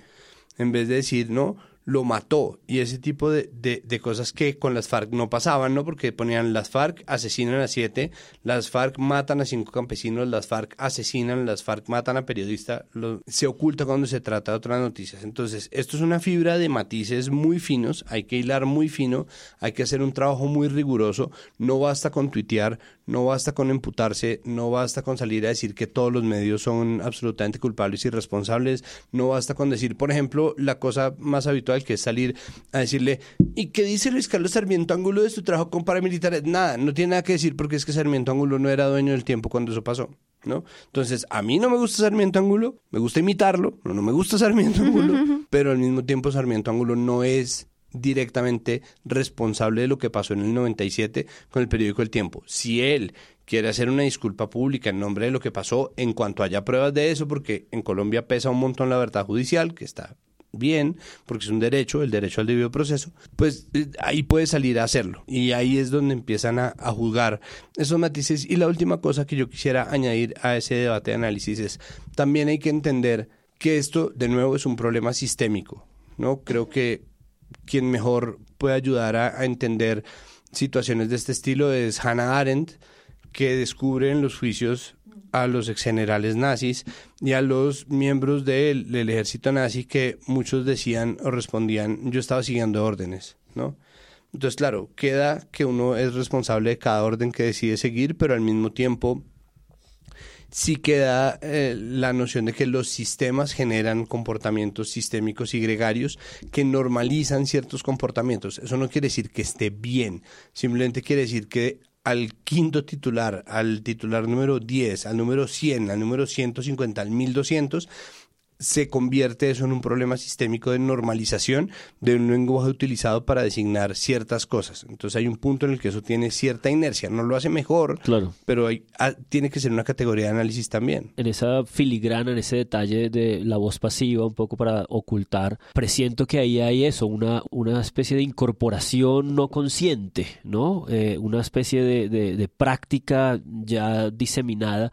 en vez de decir, no, lo mató y ese tipo de, de, cosas que con las FARC no pasaban, ¿no? Porque ponían las FARC asesinan a siete, las FARC matan a cinco campesinos, las FARC asesinan, las FARC matan a periodistas, se oculta cuando se trata de otras noticias. Entonces, esto es una fibra de matices muy finos, hay que hilar muy fino, hay que hacer un trabajo muy riguroso, no basta con tuitear, no basta con imputarse, no basta con salir a decir que todos los medios son absolutamente culpables y responsables, no basta con decir, por ejemplo, la cosa más habitual que es salir a decirle, ¿y qué dice Luis Carlos Sarmiento Ángulo de su trabajo con paramilitares? Nada, no tiene nada que decir porque es que Sarmiento Ángulo no era dueño del tiempo cuando eso pasó. ¿No? Entonces, a mí no me gusta Sarmiento Ángulo, me gusta imitarlo, no, no me gusta Sarmiento Ángulo, [laughs] pero al mismo tiempo Sarmiento Ángulo no es directamente responsable de lo que pasó en el 97 con el periódico El Tiempo. Si él quiere hacer una disculpa pública en nombre de lo que pasó, en cuanto haya pruebas de eso, porque en Colombia pesa un montón la verdad judicial, que está bien, porque es un derecho, el derecho al debido proceso, pues eh, ahí puede salir a hacerlo. Y ahí es donde empiezan a, a, juzgar esos matices. Y la última cosa que yo quisiera añadir a ese debate de análisis es, también hay que entender que esto, de nuevo, es un problema sistémico. ¿no? Creo que quien mejor puede ayudar a, entender situaciones de este estilo es Hannah Arendt, que descubre en los juicios a los ex generales nazis y a los miembros del, del, ejército nazi que muchos decían o respondían yo estaba siguiendo órdenes, ¿no? Entonces, claro, queda que uno es responsable de cada orden que decide seguir, pero al mismo tiempo sí queda eh, la noción de que los sistemas generan comportamientos sistémicos y gregarios que normalizan ciertos comportamientos. Eso no quiere decir que esté bien, simplemente quiere decir que al quinto titular, al titular número 10, al número 100, al número 150, al 1200, se convierte eso en un problema sistémico de normalización de un lenguaje utilizado para designar ciertas cosas. Entonces hay un punto en el que eso tiene cierta inercia. No lo hace mejor, claro. pero hay, ah, tiene que ser una categoría de análisis también. En esa filigrana, en ese detalle de la voz pasiva, un poco para ocultar, presiento que ahí hay eso, una, una especie de incorporación no consciente, ¿no? Eh, una especie de, de práctica ya diseminada.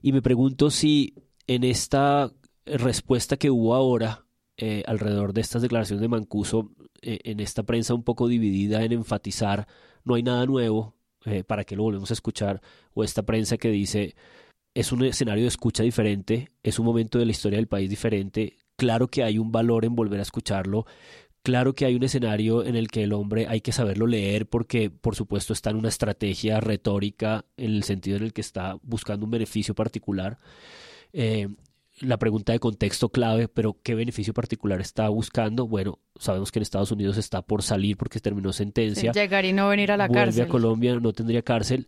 Y me pregunto si en esta respuesta que hubo ahora eh, alrededor de estas declaraciones de Mancuso eh, en esta prensa un poco dividida en enfatizar no hay nada nuevo, eh, para que lo volvemos a escuchar, o esta prensa que dice es un escenario de escucha diferente, es un momento de la historia del país diferente, claro que hay un valor en volver a escucharlo, claro que hay un escenario en el que el hombre hay que saberlo leer porque por supuesto está en una estrategia retórica en el sentido en el que está buscando un beneficio particular la pregunta de contexto clave, pero ¿qué beneficio particular está buscando? Bueno, sabemos que en Estados Unidos está por salir porque terminó sentencia. Llegar y no venir a la Vuelve cárcel. a Colombia, no tendría cárcel.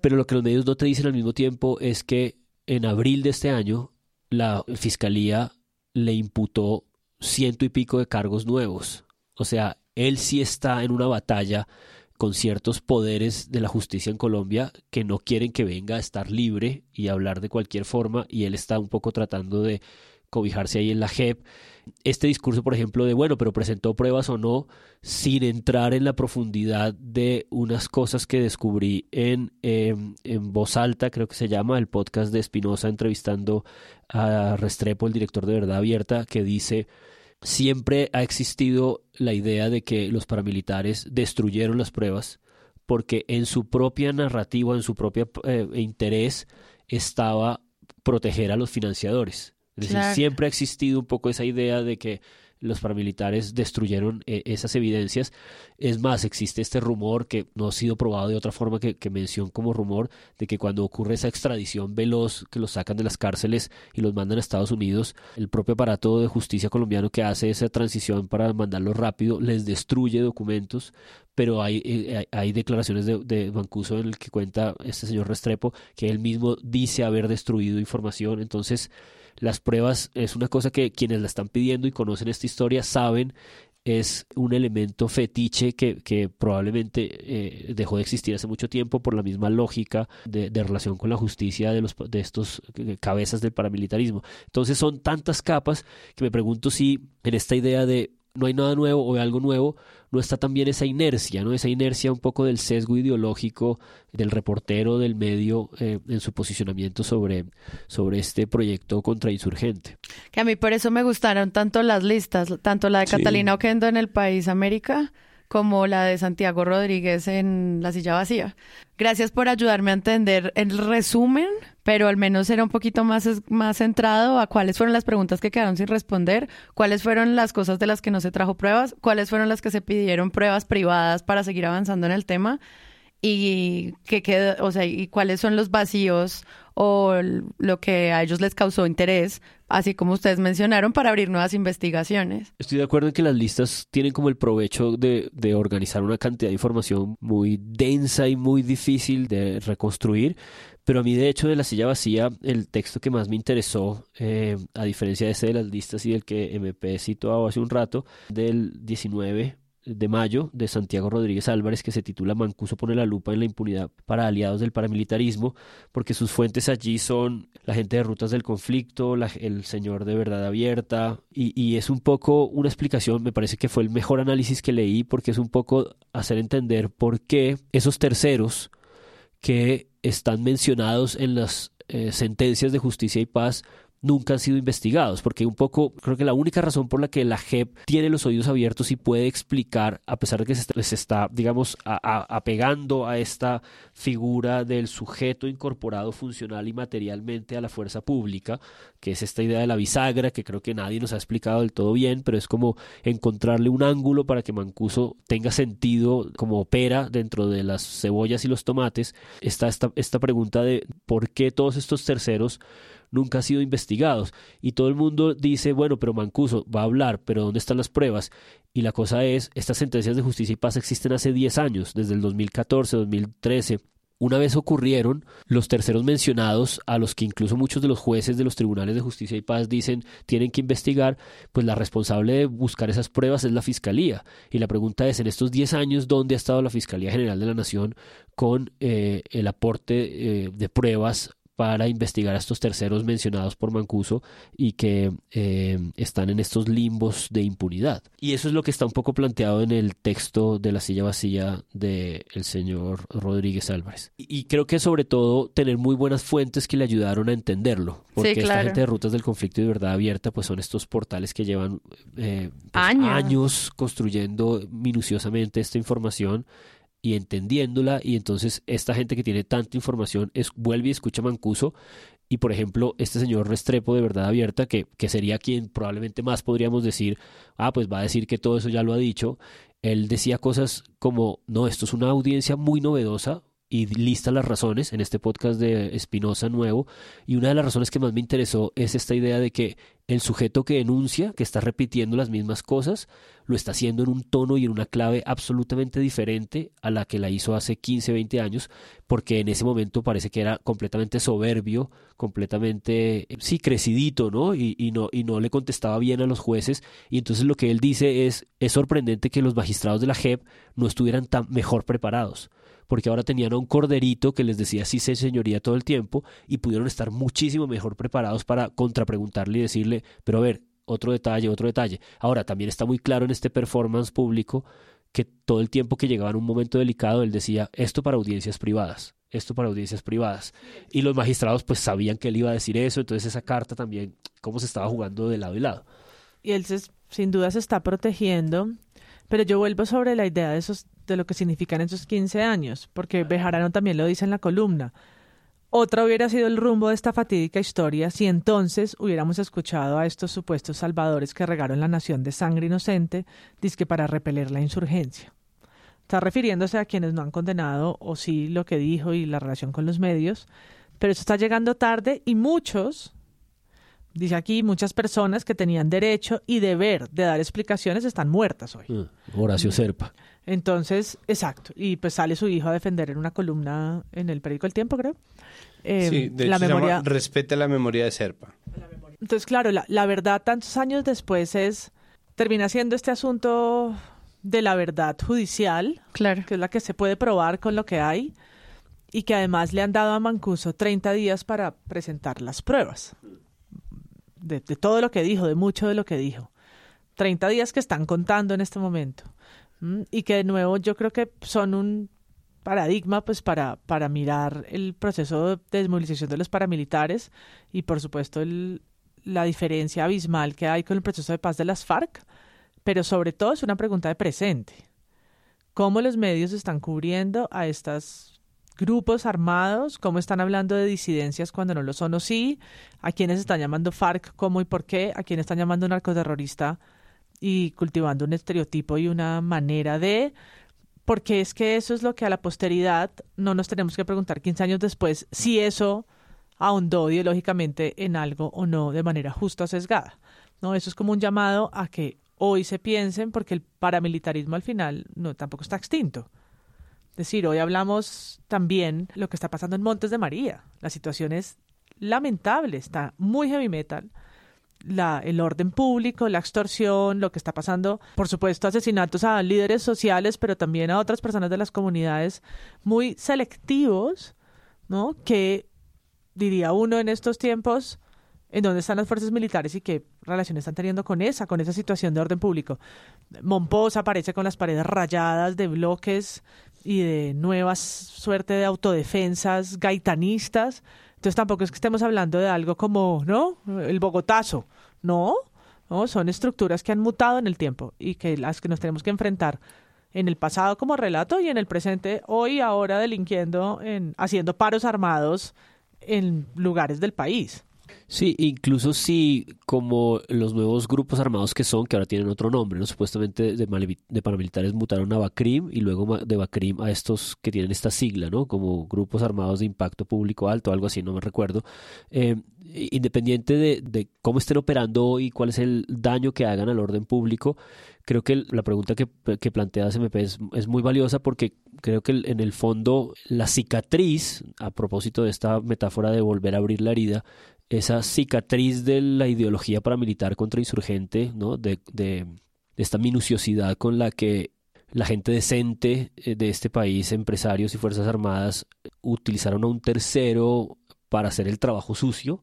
Pero lo que los medios no te dicen al mismo tiempo es que en abril de este año la fiscalía le imputó ciento y pico de cargos nuevos. O sea, él sí está en una batalla con ciertos poderes de la justicia en Colombia que no quieren que venga a estar libre y hablar de cualquier forma y él está un poco tratando de cobijarse ahí en la JEP. Este discurso, por ejemplo, de, bueno, pero presentó pruebas o no, sin entrar en la profundidad de unas cosas que descubrí en, em, en Voz Alta, creo que se llama, el podcast de Espinosa entrevistando a Restrepo, el director de Verdad Abierta, que dice siempre ha existido la idea de que los paramilitares destruyeron las pruebas porque en su propia narrativa, en su propio eh, interés estaba proteger a los financiadores. Es decir, siempre ha existido un poco esa idea de que los paramilitares destruyeron eh, esas evidencias. Es más, existe este rumor que no ha sido probado de otra forma que, que mención como rumor de que cuando ocurre esa extradición veloz, que los sacan de las cárceles y los mandan a Estados Unidos, el propio aparato de justicia colombiano que hace esa transición para mandarlos rápido les destruye documentos, pero hay, eh, hay, declaraciones de, de Mancuso en el que cuenta este señor Restrepo que él mismo dice haber destruido información. Entonces, las pruebas es una cosa que quienes la están pidiendo y conocen esta historia saben es un elemento fetiche que, que probablemente eh, dejó de existir hace mucho tiempo por la misma lógica de, de, relación con la justicia de, los, de estos eh, cabezas del paramilitarismo. Entonces son tantas capas que me pregunto si en esta idea de no hay nada nuevo o algo nuevo, no está también esa inercia, ¿no? Esa inercia un poco del sesgo ideológico del reportero del medio eh, en su posicionamiento sobre, sobre este proyecto contrainsurgente. Que a mí por eso me gustaron tanto las listas, tanto la de sí. Catalina Oquendo en El País América como la de Santiago Rodríguez en La Silla Vacía. Gracias por ayudarme a entender el resumen, pero al menos era un poquito más, más centrado a cuáles fueron las preguntas que quedaron sin responder, cuáles fueron las cosas de las que no se trajo pruebas, cuáles fueron las que se pidieron pruebas privadas para seguir avanzando en el tema y qué queda, o sea, y cuáles son los vacíos o lo que a ellos les causó interés, así como ustedes mencionaron, para abrir nuevas investigaciones. Estoy de acuerdo en que las listas tienen como el provecho de, organizar una cantidad de información muy densa y muy difícil de reconstruir, pero a mí, de hecho, de la silla vacía, el texto que más me interesó, eh, a diferencia de ese de las listas y del que MP citó hace un rato, del 19 de mayo de Santiago Rodríguez Álvarez que se titula Mancuso pone la lupa en la impunidad para aliados del paramilitarismo porque sus fuentes allí son la gente de rutas del conflicto, la, el señor de verdad abierta y, y, es un poco una explicación, me parece que fue el mejor análisis que leí porque es un poco hacer entender por qué esos terceros que están mencionados en las eh, sentencias de justicia y paz nunca han sido investigados, porque un poco creo que la única razón por la que la JEP tiene los oídos abiertos y puede explicar, a pesar de que se, está, digamos, apegando a esta figura del sujeto incorporado funcional y materialmente a la fuerza pública, que es esta idea de la bisagra, que creo que nadie nos ha explicado del todo bien, pero es como encontrarle un ángulo para que Mancuso tenga sentido como opera dentro de las cebollas y los tomates. Está esta, esta pregunta de por qué todos estos terceros nunca han sido investigados. Y todo el mundo dice, bueno, pero Mancuso va a hablar, pero ¿dónde están las pruebas? Y la cosa es, estas sentencias de justicia y paz existen hace 10 años, desde el 2014, 2013. Una vez ocurrieron, los terceros mencionados, a los que incluso muchos de los jueces de los tribunales de justicia y paz dicen tienen que investigar, pues la responsable de buscar esas pruebas es la Fiscalía. Y la pregunta es, en estos 10 años, ¿dónde ha estado la Fiscalía General de la Nación con eh, el aporte eh, de pruebas para investigar a estos terceros mencionados por Mancuso y que eh, están en estos limbos de impunidad. Y eso es lo que está un poco planteado en el texto de la silla vacía del señor Rodríguez Álvarez. Y, creo que sobre todo tener muy buenas fuentes que le ayudaron a entenderlo, porque esta gente de Rutas del Conflicto y de Verdad Abierta pues son estos portales que llevan eh, pues, años construyendo minuciosamente esta información y entendiéndola y entonces esta gente que tiene tanta información es, vuelve y escucha Mancuso y por ejemplo este señor Restrepo de verdad abierta que, que sería quien probablemente más podríamos decir ah pues va a decir que todo eso ya lo ha dicho él decía cosas como no esto es una audiencia muy novedosa y lista las razones en este podcast de Espinosa Nuevo. Y una de las razones que más me interesó es esta idea de que el sujeto que denuncia, que está repitiendo las mismas cosas, lo está haciendo en un tono y en una clave absolutamente diferente a la que la hizo hace 15, 20 años, porque en ese momento parece que era completamente soberbio, completamente, sí, crecidito, ¿no? Y, y no, y no le contestaba bien a los jueces. Y entonces lo que él dice es, es sorprendente que los magistrados de la JEP no estuvieran tan mejor preparados porque ahora tenían a un corderito que les decía sí, se señoría todo el tiempo y pudieron estar muchísimo mejor preparados para contrapreguntarle y decirle, pero a ver, otro detalle, otro detalle. Ahora, también está muy claro en este performance público que todo el tiempo que llegaba en un momento delicado, él decía, esto para audiencias privadas, esto para audiencias privadas. Y los magistrados pues sabían que él iba a decir eso, entonces esa carta también, cómo se estaba jugando de lado y lado. Y él sin duda se está protegiendo, pero yo vuelvo sobre la idea de esos de lo que significan esos 15 años, porque Bejarano también lo dice en la columna. Otra hubiera sido el rumbo de esta fatídica historia si entonces hubiéramos escuchado a estos supuestos salvadores que regaron la nación de sangre inocente, disque para repeler la insurgencia. Está refiriéndose a quienes no han condenado o sí lo que dijo y la relación con los medios, pero eso está llegando tarde y muchos, Dice aquí, muchas personas que tenían derecho y deber de dar explicaciones están muertas hoy. Mm, Horacio Serpa. Entonces, exacto. Y pues sale su hijo a defender en una columna en el periódico El Tiempo, creo. Eh, sí, de la memoria... respete la memoria de Serpa. Entonces, claro, la, la verdad tantos años después es, termina siendo este asunto de la verdad judicial, claro. que es la que se puede probar con lo que hay, y que además le han dado a Mancuso 30 días para presentar las pruebas de, todo lo que dijo, de mucho de lo que dijo. 30 días que están contando en este momento. Y que de nuevo yo creo que son un paradigma pues para, para mirar el proceso de desmovilización de los paramilitares y por supuesto el, la diferencia abismal que hay con el proceso de paz de las FARC, pero sobre todo es una pregunta de presente. ¿Cómo los medios están cubriendo a estas grupos armados, cómo están hablando de disidencias cuando no lo son o sí, a quiénes están llamando FARC, cómo y por qué, a quiénes están llamando narcoterrorista y cultivando un estereotipo y una manera de... Porque es que eso es lo que a la posteridad no nos tenemos que preguntar 15 años después si eso ahondó ideológicamente en algo o no de manera justa o sesgada. ¿no? Eso es como un llamado a que hoy se piensen porque el paramilitarismo al final no tampoco está extinto decir, hoy hablamos también lo que está pasando en Montes de María. La situación es lamentable, está muy heavy metal. La, el orden público, la extorsión, lo que está pasando, por supuesto, asesinatos a líderes sociales, pero también a otras personas de las comunidades muy selectivos, ¿no? Que diría uno en estos tiempos, en dónde están las fuerzas militares y qué relación están teniendo con esa, con esa situación de orden público. Monpós aparece con las paredes rayadas de bloques y de nuevas suerte de autodefensas gaitanistas, Entonces tampoco es que estemos hablando de algo como, ¿no? El Bogotazo. No, no, son estructuras que han mutado en el tiempo y que las que nos tenemos que enfrentar en el pasado como relato y en el presente, hoy, ahora delinquiendo, en, haciendo paros armados en lugares del país. Sí, incluso si como los nuevos grupos armados que son, que ahora tienen otro nombre, ¿no? supuestamente de, de paramilitares mutaron a Bacrim y luego de Bacrim a estos que tienen esta sigla, ¿no? Como grupos armados de impacto público alto, algo así, no me recuerdo. Eh, independiente de, cómo estén operando hoy, cuál es el daño que hagan al orden público, creo que la pregunta que, plantea CMP es, muy valiosa porque creo que en el fondo la cicatriz, a propósito de esta metáfora de volver a abrir la herida, esa cicatriz de la ideología paramilitar contra insurgente, ¿no? de, de, esta minuciosidad con la que la gente decente eh, de este país, empresarios y fuerzas armadas, utilizaron a un tercero para hacer el trabajo sucio,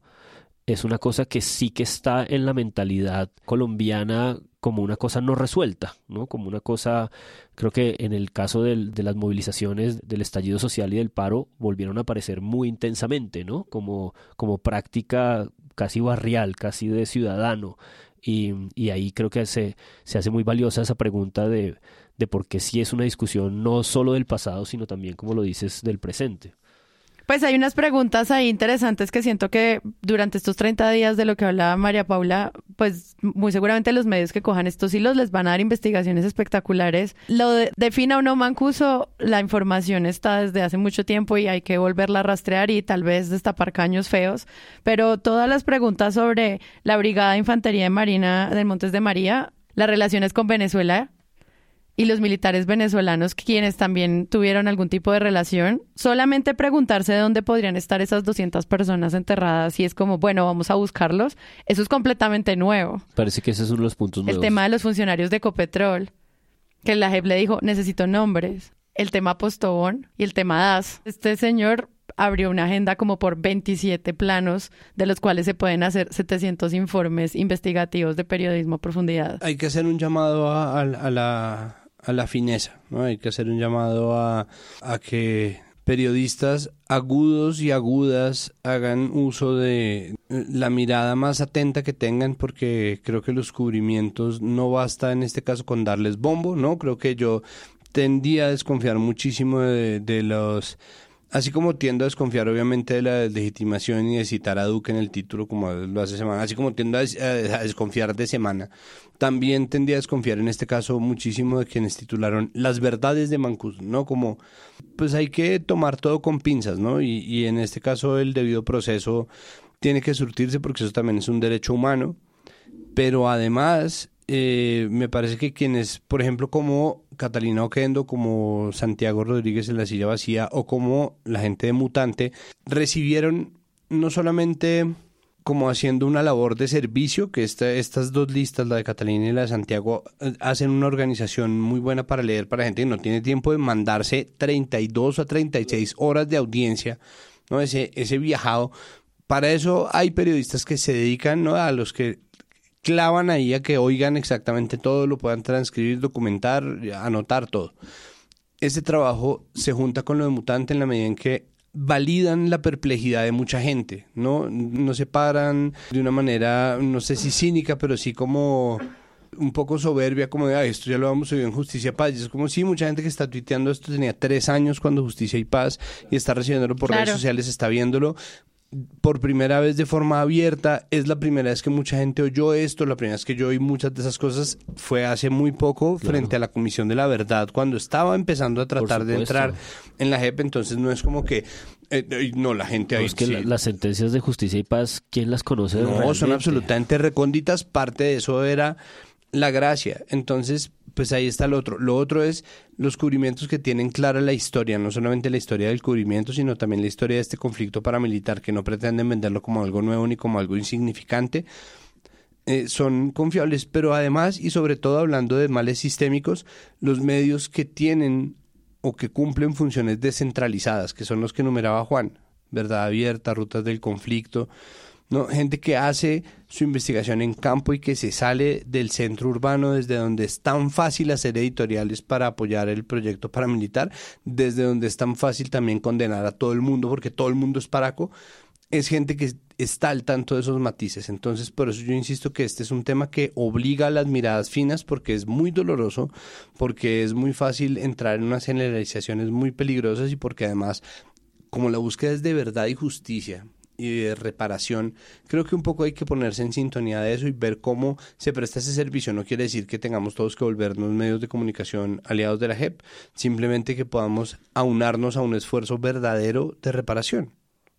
es una cosa que sí que está en la mentalidad colombiana como una cosa no resuelta, ¿no? Como una cosa, creo que en el caso del, de las movilizaciones del estallido social y del paro volvieron a aparecer muy intensamente, ¿no? Como, como práctica casi barrial, casi de ciudadano. Y, ahí creo que se, se hace muy valiosa esa pregunta de, de por qué sí es una discusión no solo del pasado, sino también, como lo dices, del presente. Pues hay unas preguntas ahí interesantes que siento que durante estos 30 días de lo que hablaba María Paula, pues muy seguramente los medios que cojan estos hilos les van a dar investigaciones espectaculares. Lo de defina o no Mancuso, la información está desde hace mucho tiempo y hay que volverla a rastrear y tal vez destapar caños feos, pero todas las preguntas sobre la Brigada de Infantería de Marina del Montes de María, las relaciones con Venezuela y los militares venezolanos, quienes también tuvieron algún tipo de relación, solamente preguntarse de dónde podrían estar esas 200 personas enterradas y es como, bueno, vamos a buscarlos, eso es completamente nuevo. Parece que esos son los puntos nuevos. El tema de los funcionarios de Ecopetrol, que la JEP le dijo, necesito nombres. El tema Postobón y el tema DAS. Este señor abrió una agenda como por 27 planos, de los cuales se pueden hacer 700 informes investigativos de periodismo a profundidad. Hay que hacer un llamado a, a la a la fineza, ¿no? Hay que hacer un llamado a, a que periodistas agudos y agudas hagan uso de la mirada más atenta que tengan porque creo que los cubrimientos no basta en este caso con darles bombo, ¿no? Creo que yo tendía a desconfiar muchísimo de, de los Así como tiendo a desconfiar obviamente de la legitimación y de citar a Duque en el título como lo hace Semana, así como tiendo a, desconfiar de Semana, también tendía a desconfiar en este caso muchísimo de quienes titularon Las verdades de Mancus, ¿no? Como, pues hay que tomar todo con pinzas, ¿no? Y, y en este caso el debido proceso tiene que surtirse porque eso también es un derecho humano, pero además eh, me parece que quienes, por ejemplo, como Catalina Oquendo, como Santiago Rodríguez en la silla vacía o como la gente de Mutante, recibieron no solamente como haciendo una labor de servicio, que estas dos listas, la de Catalina y la de Santiago, eh, hacen una organización muy buena para leer para gente que no tiene tiempo de mandarse 32 a 36 horas de audiencia, ¿no? ese, ese viajado. Para eso hay periodistas que se dedican ¿no? a los que clavan ahí a que oigan exactamente todo, lo puedan transcribir, documentar, anotar todo. Este trabajo se junta con lo de mutante en la medida en que validan la perplejidad de mucha gente, ¿no? No se paran de una manera, no sé si cínica, pero sí como un poco soberbia, como de, esto ya lo vamos a ver en Justicia y Paz. Y es como si mucha gente que está tuiteando esto tenía tres años cuando Justicia y Paz y está recibiéndolo por redes sociales, está viéndolo por primera vez de forma abierta. Es la primera vez que mucha gente oyó esto. La primera vez que yo oí muchas de esas cosas fue hace muy poco frente a la Comisión de la Verdad, cuando estaba empezando a tratar de entrar en la JEP. Entonces no es como que eh, no, la gente ahí. es que las sentencias de justicia y paz, ¿quién las conoce? No, son absolutamente recónditas. Parte de eso era la gracia. Entonces, pues ahí está lo otro. Lo otro es los cubrimientos que tienen clara la historia, no solamente la historia del cubrimiento, sino también la historia de este conflicto paramilitar, que no pretenden venderlo como algo nuevo ni como algo insignificante. Eh, son confiables, pero además y sobre todo hablando de males sistémicos, los medios que tienen o que cumplen funciones descentralizadas, que son los que numeraba Juan, verdad abierta, rutas del conflicto, ¿no? Gente que hace su investigación en campo y que se sale del centro urbano desde donde es tan fácil hacer editoriales para apoyar el proyecto paramilitar, desde donde es tan fácil también condenar a todo el mundo porque todo el mundo es paraco. es gente que está al tanto de esos matices. Entonces, por eso yo insisto que este es un tema que obliga a las miradas finas porque es muy doloroso, porque es muy fácil entrar en unas generalizaciones muy peligrosas y porque además, como la búsqueda es de verdad y justicia y de reparación, creo que un poco hay que ponerse en sintonía de eso y ver cómo se presta ese servicio. No quiere decir que tengamos todos que volvernos medios de comunicación aliados de la JEP, simplemente que podamos aunarnos a un esfuerzo verdadero de reparación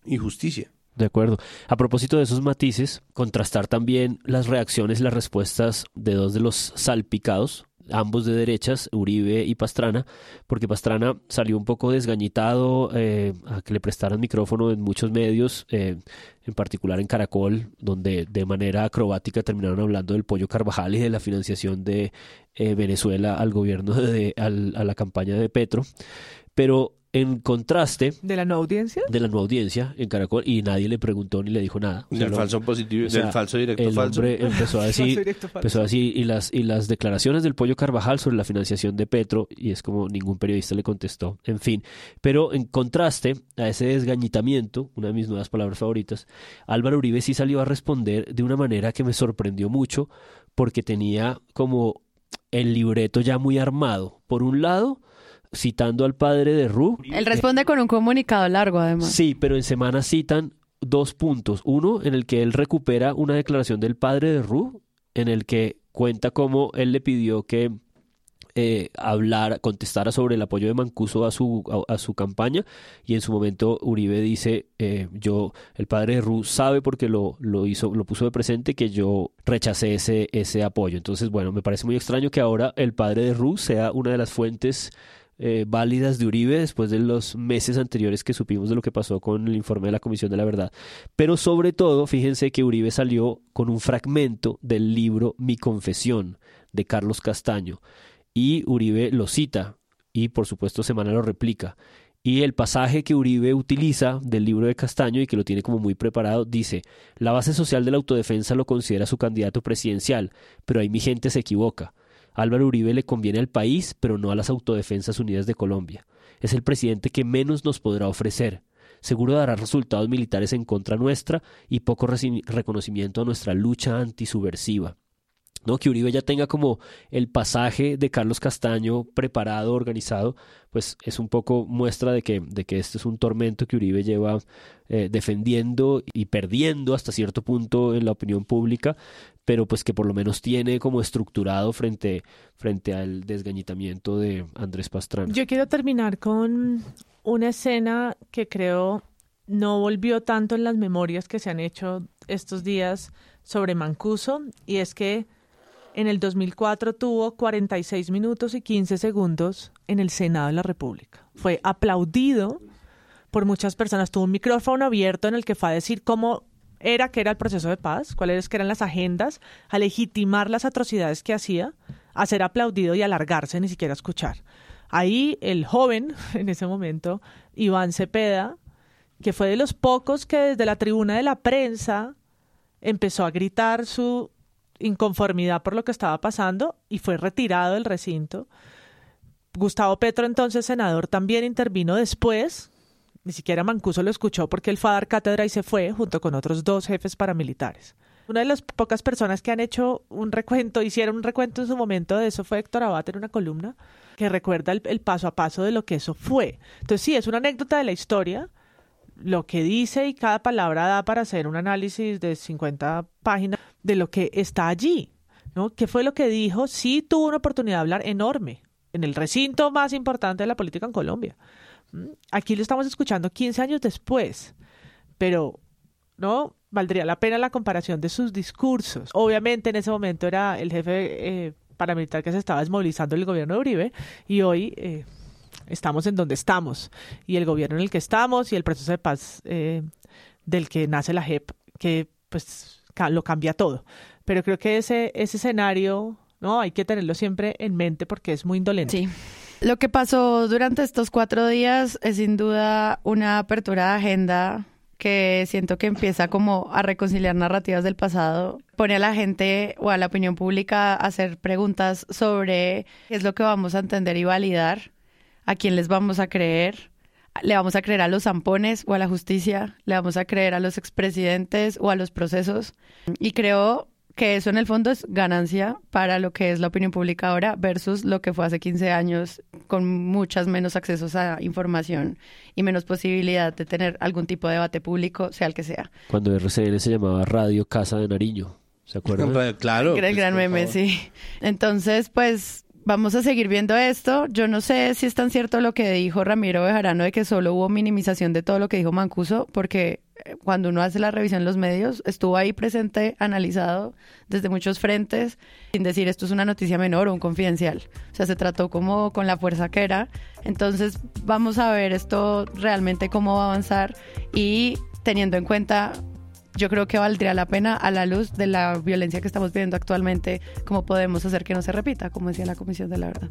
y justicia. De acuerdo. A propósito de esos matices, contrastar también las reacciones y las respuestas de dos de los salpicados, ambos de derechas, Uribe y Pastrana, porque Pastrana salió un poco desgañitado eh, a que le prestaran micrófono en muchos medios, eh, en particular en Caracol, donde de manera acrobática terminaron hablando del pollo Carvajal y de la financiación de eh, Venezuela al gobierno, de, a la campaña de Petro. Pero en contraste de la no audiencia de la no audiencia en Caracol y nadie le preguntó ni le dijo nada. Del falso positivo del falso directo el falso. hombre empezó a [laughs] decir empezó así y las y las declaraciones del pollo Carvajal sobre la financiación de Petro y es como ningún periodista le contestó en fin. Pero en contraste a ese desgañitamiento una de mis nuevas palabras favoritas Álvaro Uribe sí salió a responder de una manera que me sorprendió mucho porque tenía como el libreto ya muy armado. Por un lado citando al padre de Ru. Él responde con un comunicado largo, además. Sí, pero en semana citan dos puntos. Uno, en el que él recupera una declaración del padre de Ru, en el que cuenta cómo él le pidió que eh, hablar, contestara sobre el apoyo de Mancuso a su, a, su campaña y en su momento Uribe dice, eh, yo, el padre de Ru sabe porque lo, lo hizo, lo puso de presente que yo rechacé ese, ese apoyo. Entonces, bueno, me parece muy extraño que ahora el padre de Ru sea una de las fuentes eh, válidas de Uribe después de los meses anteriores que supimos de lo que pasó con el informe de la Comisión de la Verdad. Pero sobre todo, fíjense que Uribe salió con un fragmento del libro Mi Confesión de Carlos Castaño y Uribe lo cita y por supuesto Semana lo replica. Y el pasaje que Uribe utiliza del libro de Castaño y que lo tiene como muy preparado dice, la base social de la autodefensa lo considera su candidato presidencial, pero ahí mi gente se equivoca. Álvaro Uribe le conviene al país, pero no a las Autodefensas Unidas de Colombia. Es el presidente que menos nos podrá ofrecer. Seguro dará resultados militares en contra nuestra y poco reconocimiento a nuestra lucha antisubversiva. ¿No? Que Uribe ya tenga como el pasaje de Carlos Castaño preparado, organizado, pues es un poco muestra de que, de que este es un tormento que Uribe lleva eh, defendiendo y perdiendo hasta cierto punto en la opinión pública, pero pues que por lo menos tiene como estructurado frente, frente al desgañitamiento de Andrés Pastrana. Yo quiero terminar con una escena que creo no volvió tanto en las memorias que se han hecho estos días sobre Mancuso, y es que en el 2004 tuvo 46 minutos y 15 segundos en el Senado de la República. Fue aplaudido por muchas personas. Tuvo un micrófono abierto en el que fue a decir cómo era que era el proceso de paz, cuáles eran las agendas, a legitimar las atrocidades que hacía, a ser aplaudido y alargarse, ni siquiera escuchar. Ahí el joven, [laughs] en ese momento, Iván Cepeda, que fue de los pocos que desde la tribuna de la prensa empezó a gritar su inconformidad por lo que estaba pasando y fue retirado del recinto. Gustavo Petro, entonces senador, también intervino después. Ni siquiera Mancuso lo escuchó porque él fue a dar cátedra y se fue junto con otros dos jefes paramilitares. Una de las pocas personas que han hecho un recuento, hicieron un recuento en su momento de eso fue Héctor Abad en una columna que recuerda el, el paso a paso de lo que eso fue. Entonces sí, es una anécdota de la historia, lo que dice y cada palabra da para hacer un análisis de 50 páginas de lo que está allí. ¿no? ¿Qué fue lo que dijo? Sí tuvo una oportunidad de hablar enorme en el recinto más importante de la política en Colombia. ¿Mm? Aquí lo estamos escuchando 15 años después, pero no valdría la pena la comparación de sus discursos. Obviamente en ese momento era el jefe eh, paramilitar que se estaba desmovilizando el gobierno de Uribe y hoy eh, estamos en donde estamos y el gobierno en el que estamos y el proceso de paz eh, del que nace la JEP, que pues lo cambia todo. Pero creo que ese, ese escenario, ¿no? Hay que tenerlo siempre en mente porque es muy indolente. Sí. Lo que pasó durante estos cuatro días es sin duda una apertura de agenda que siento que empieza como a reconciliar narrativas del pasado, pone a la gente o a la opinión pública a hacer preguntas sobre qué es lo que vamos a entender y validar a quién les vamos a creer, le vamos a creer a los zampones o a la justicia, le vamos a creer a los expresidentes o a los procesos. Y creo que eso en el fondo es ganancia para lo que es la opinión pública ahora versus lo que fue hace 15 años con muchas menos accesos a información y menos posibilidad de tener algún tipo de debate público, sea el que sea. Cuando RCN se llamaba Radio Casa de Nariño, ¿se acuerdan? [laughs] claro. El pues, gran por meme, favor. sí. Entonces, pues vamos a seguir viendo esto. Yo no sé si es tan cierto lo que dijo Ramiro Bejarano de que solo hubo minimización de todo lo que dijo Mancuso, porque eh, cuando uno hace la revisión en los medios, estuvo ahí presente, analizado desde muchos frentes, sin decir esto es una noticia menor o un confidencial. O sea, se trató como con la fuerza que era. Entonces, vamos a ver esto realmente cómo va a avanzar y teniendo en cuenta yo creo que valdría la pena a la luz de la violencia que estamos viviendo actualmente, cómo podemos hacer que no se repita, como decía la Comisión de la Verdad.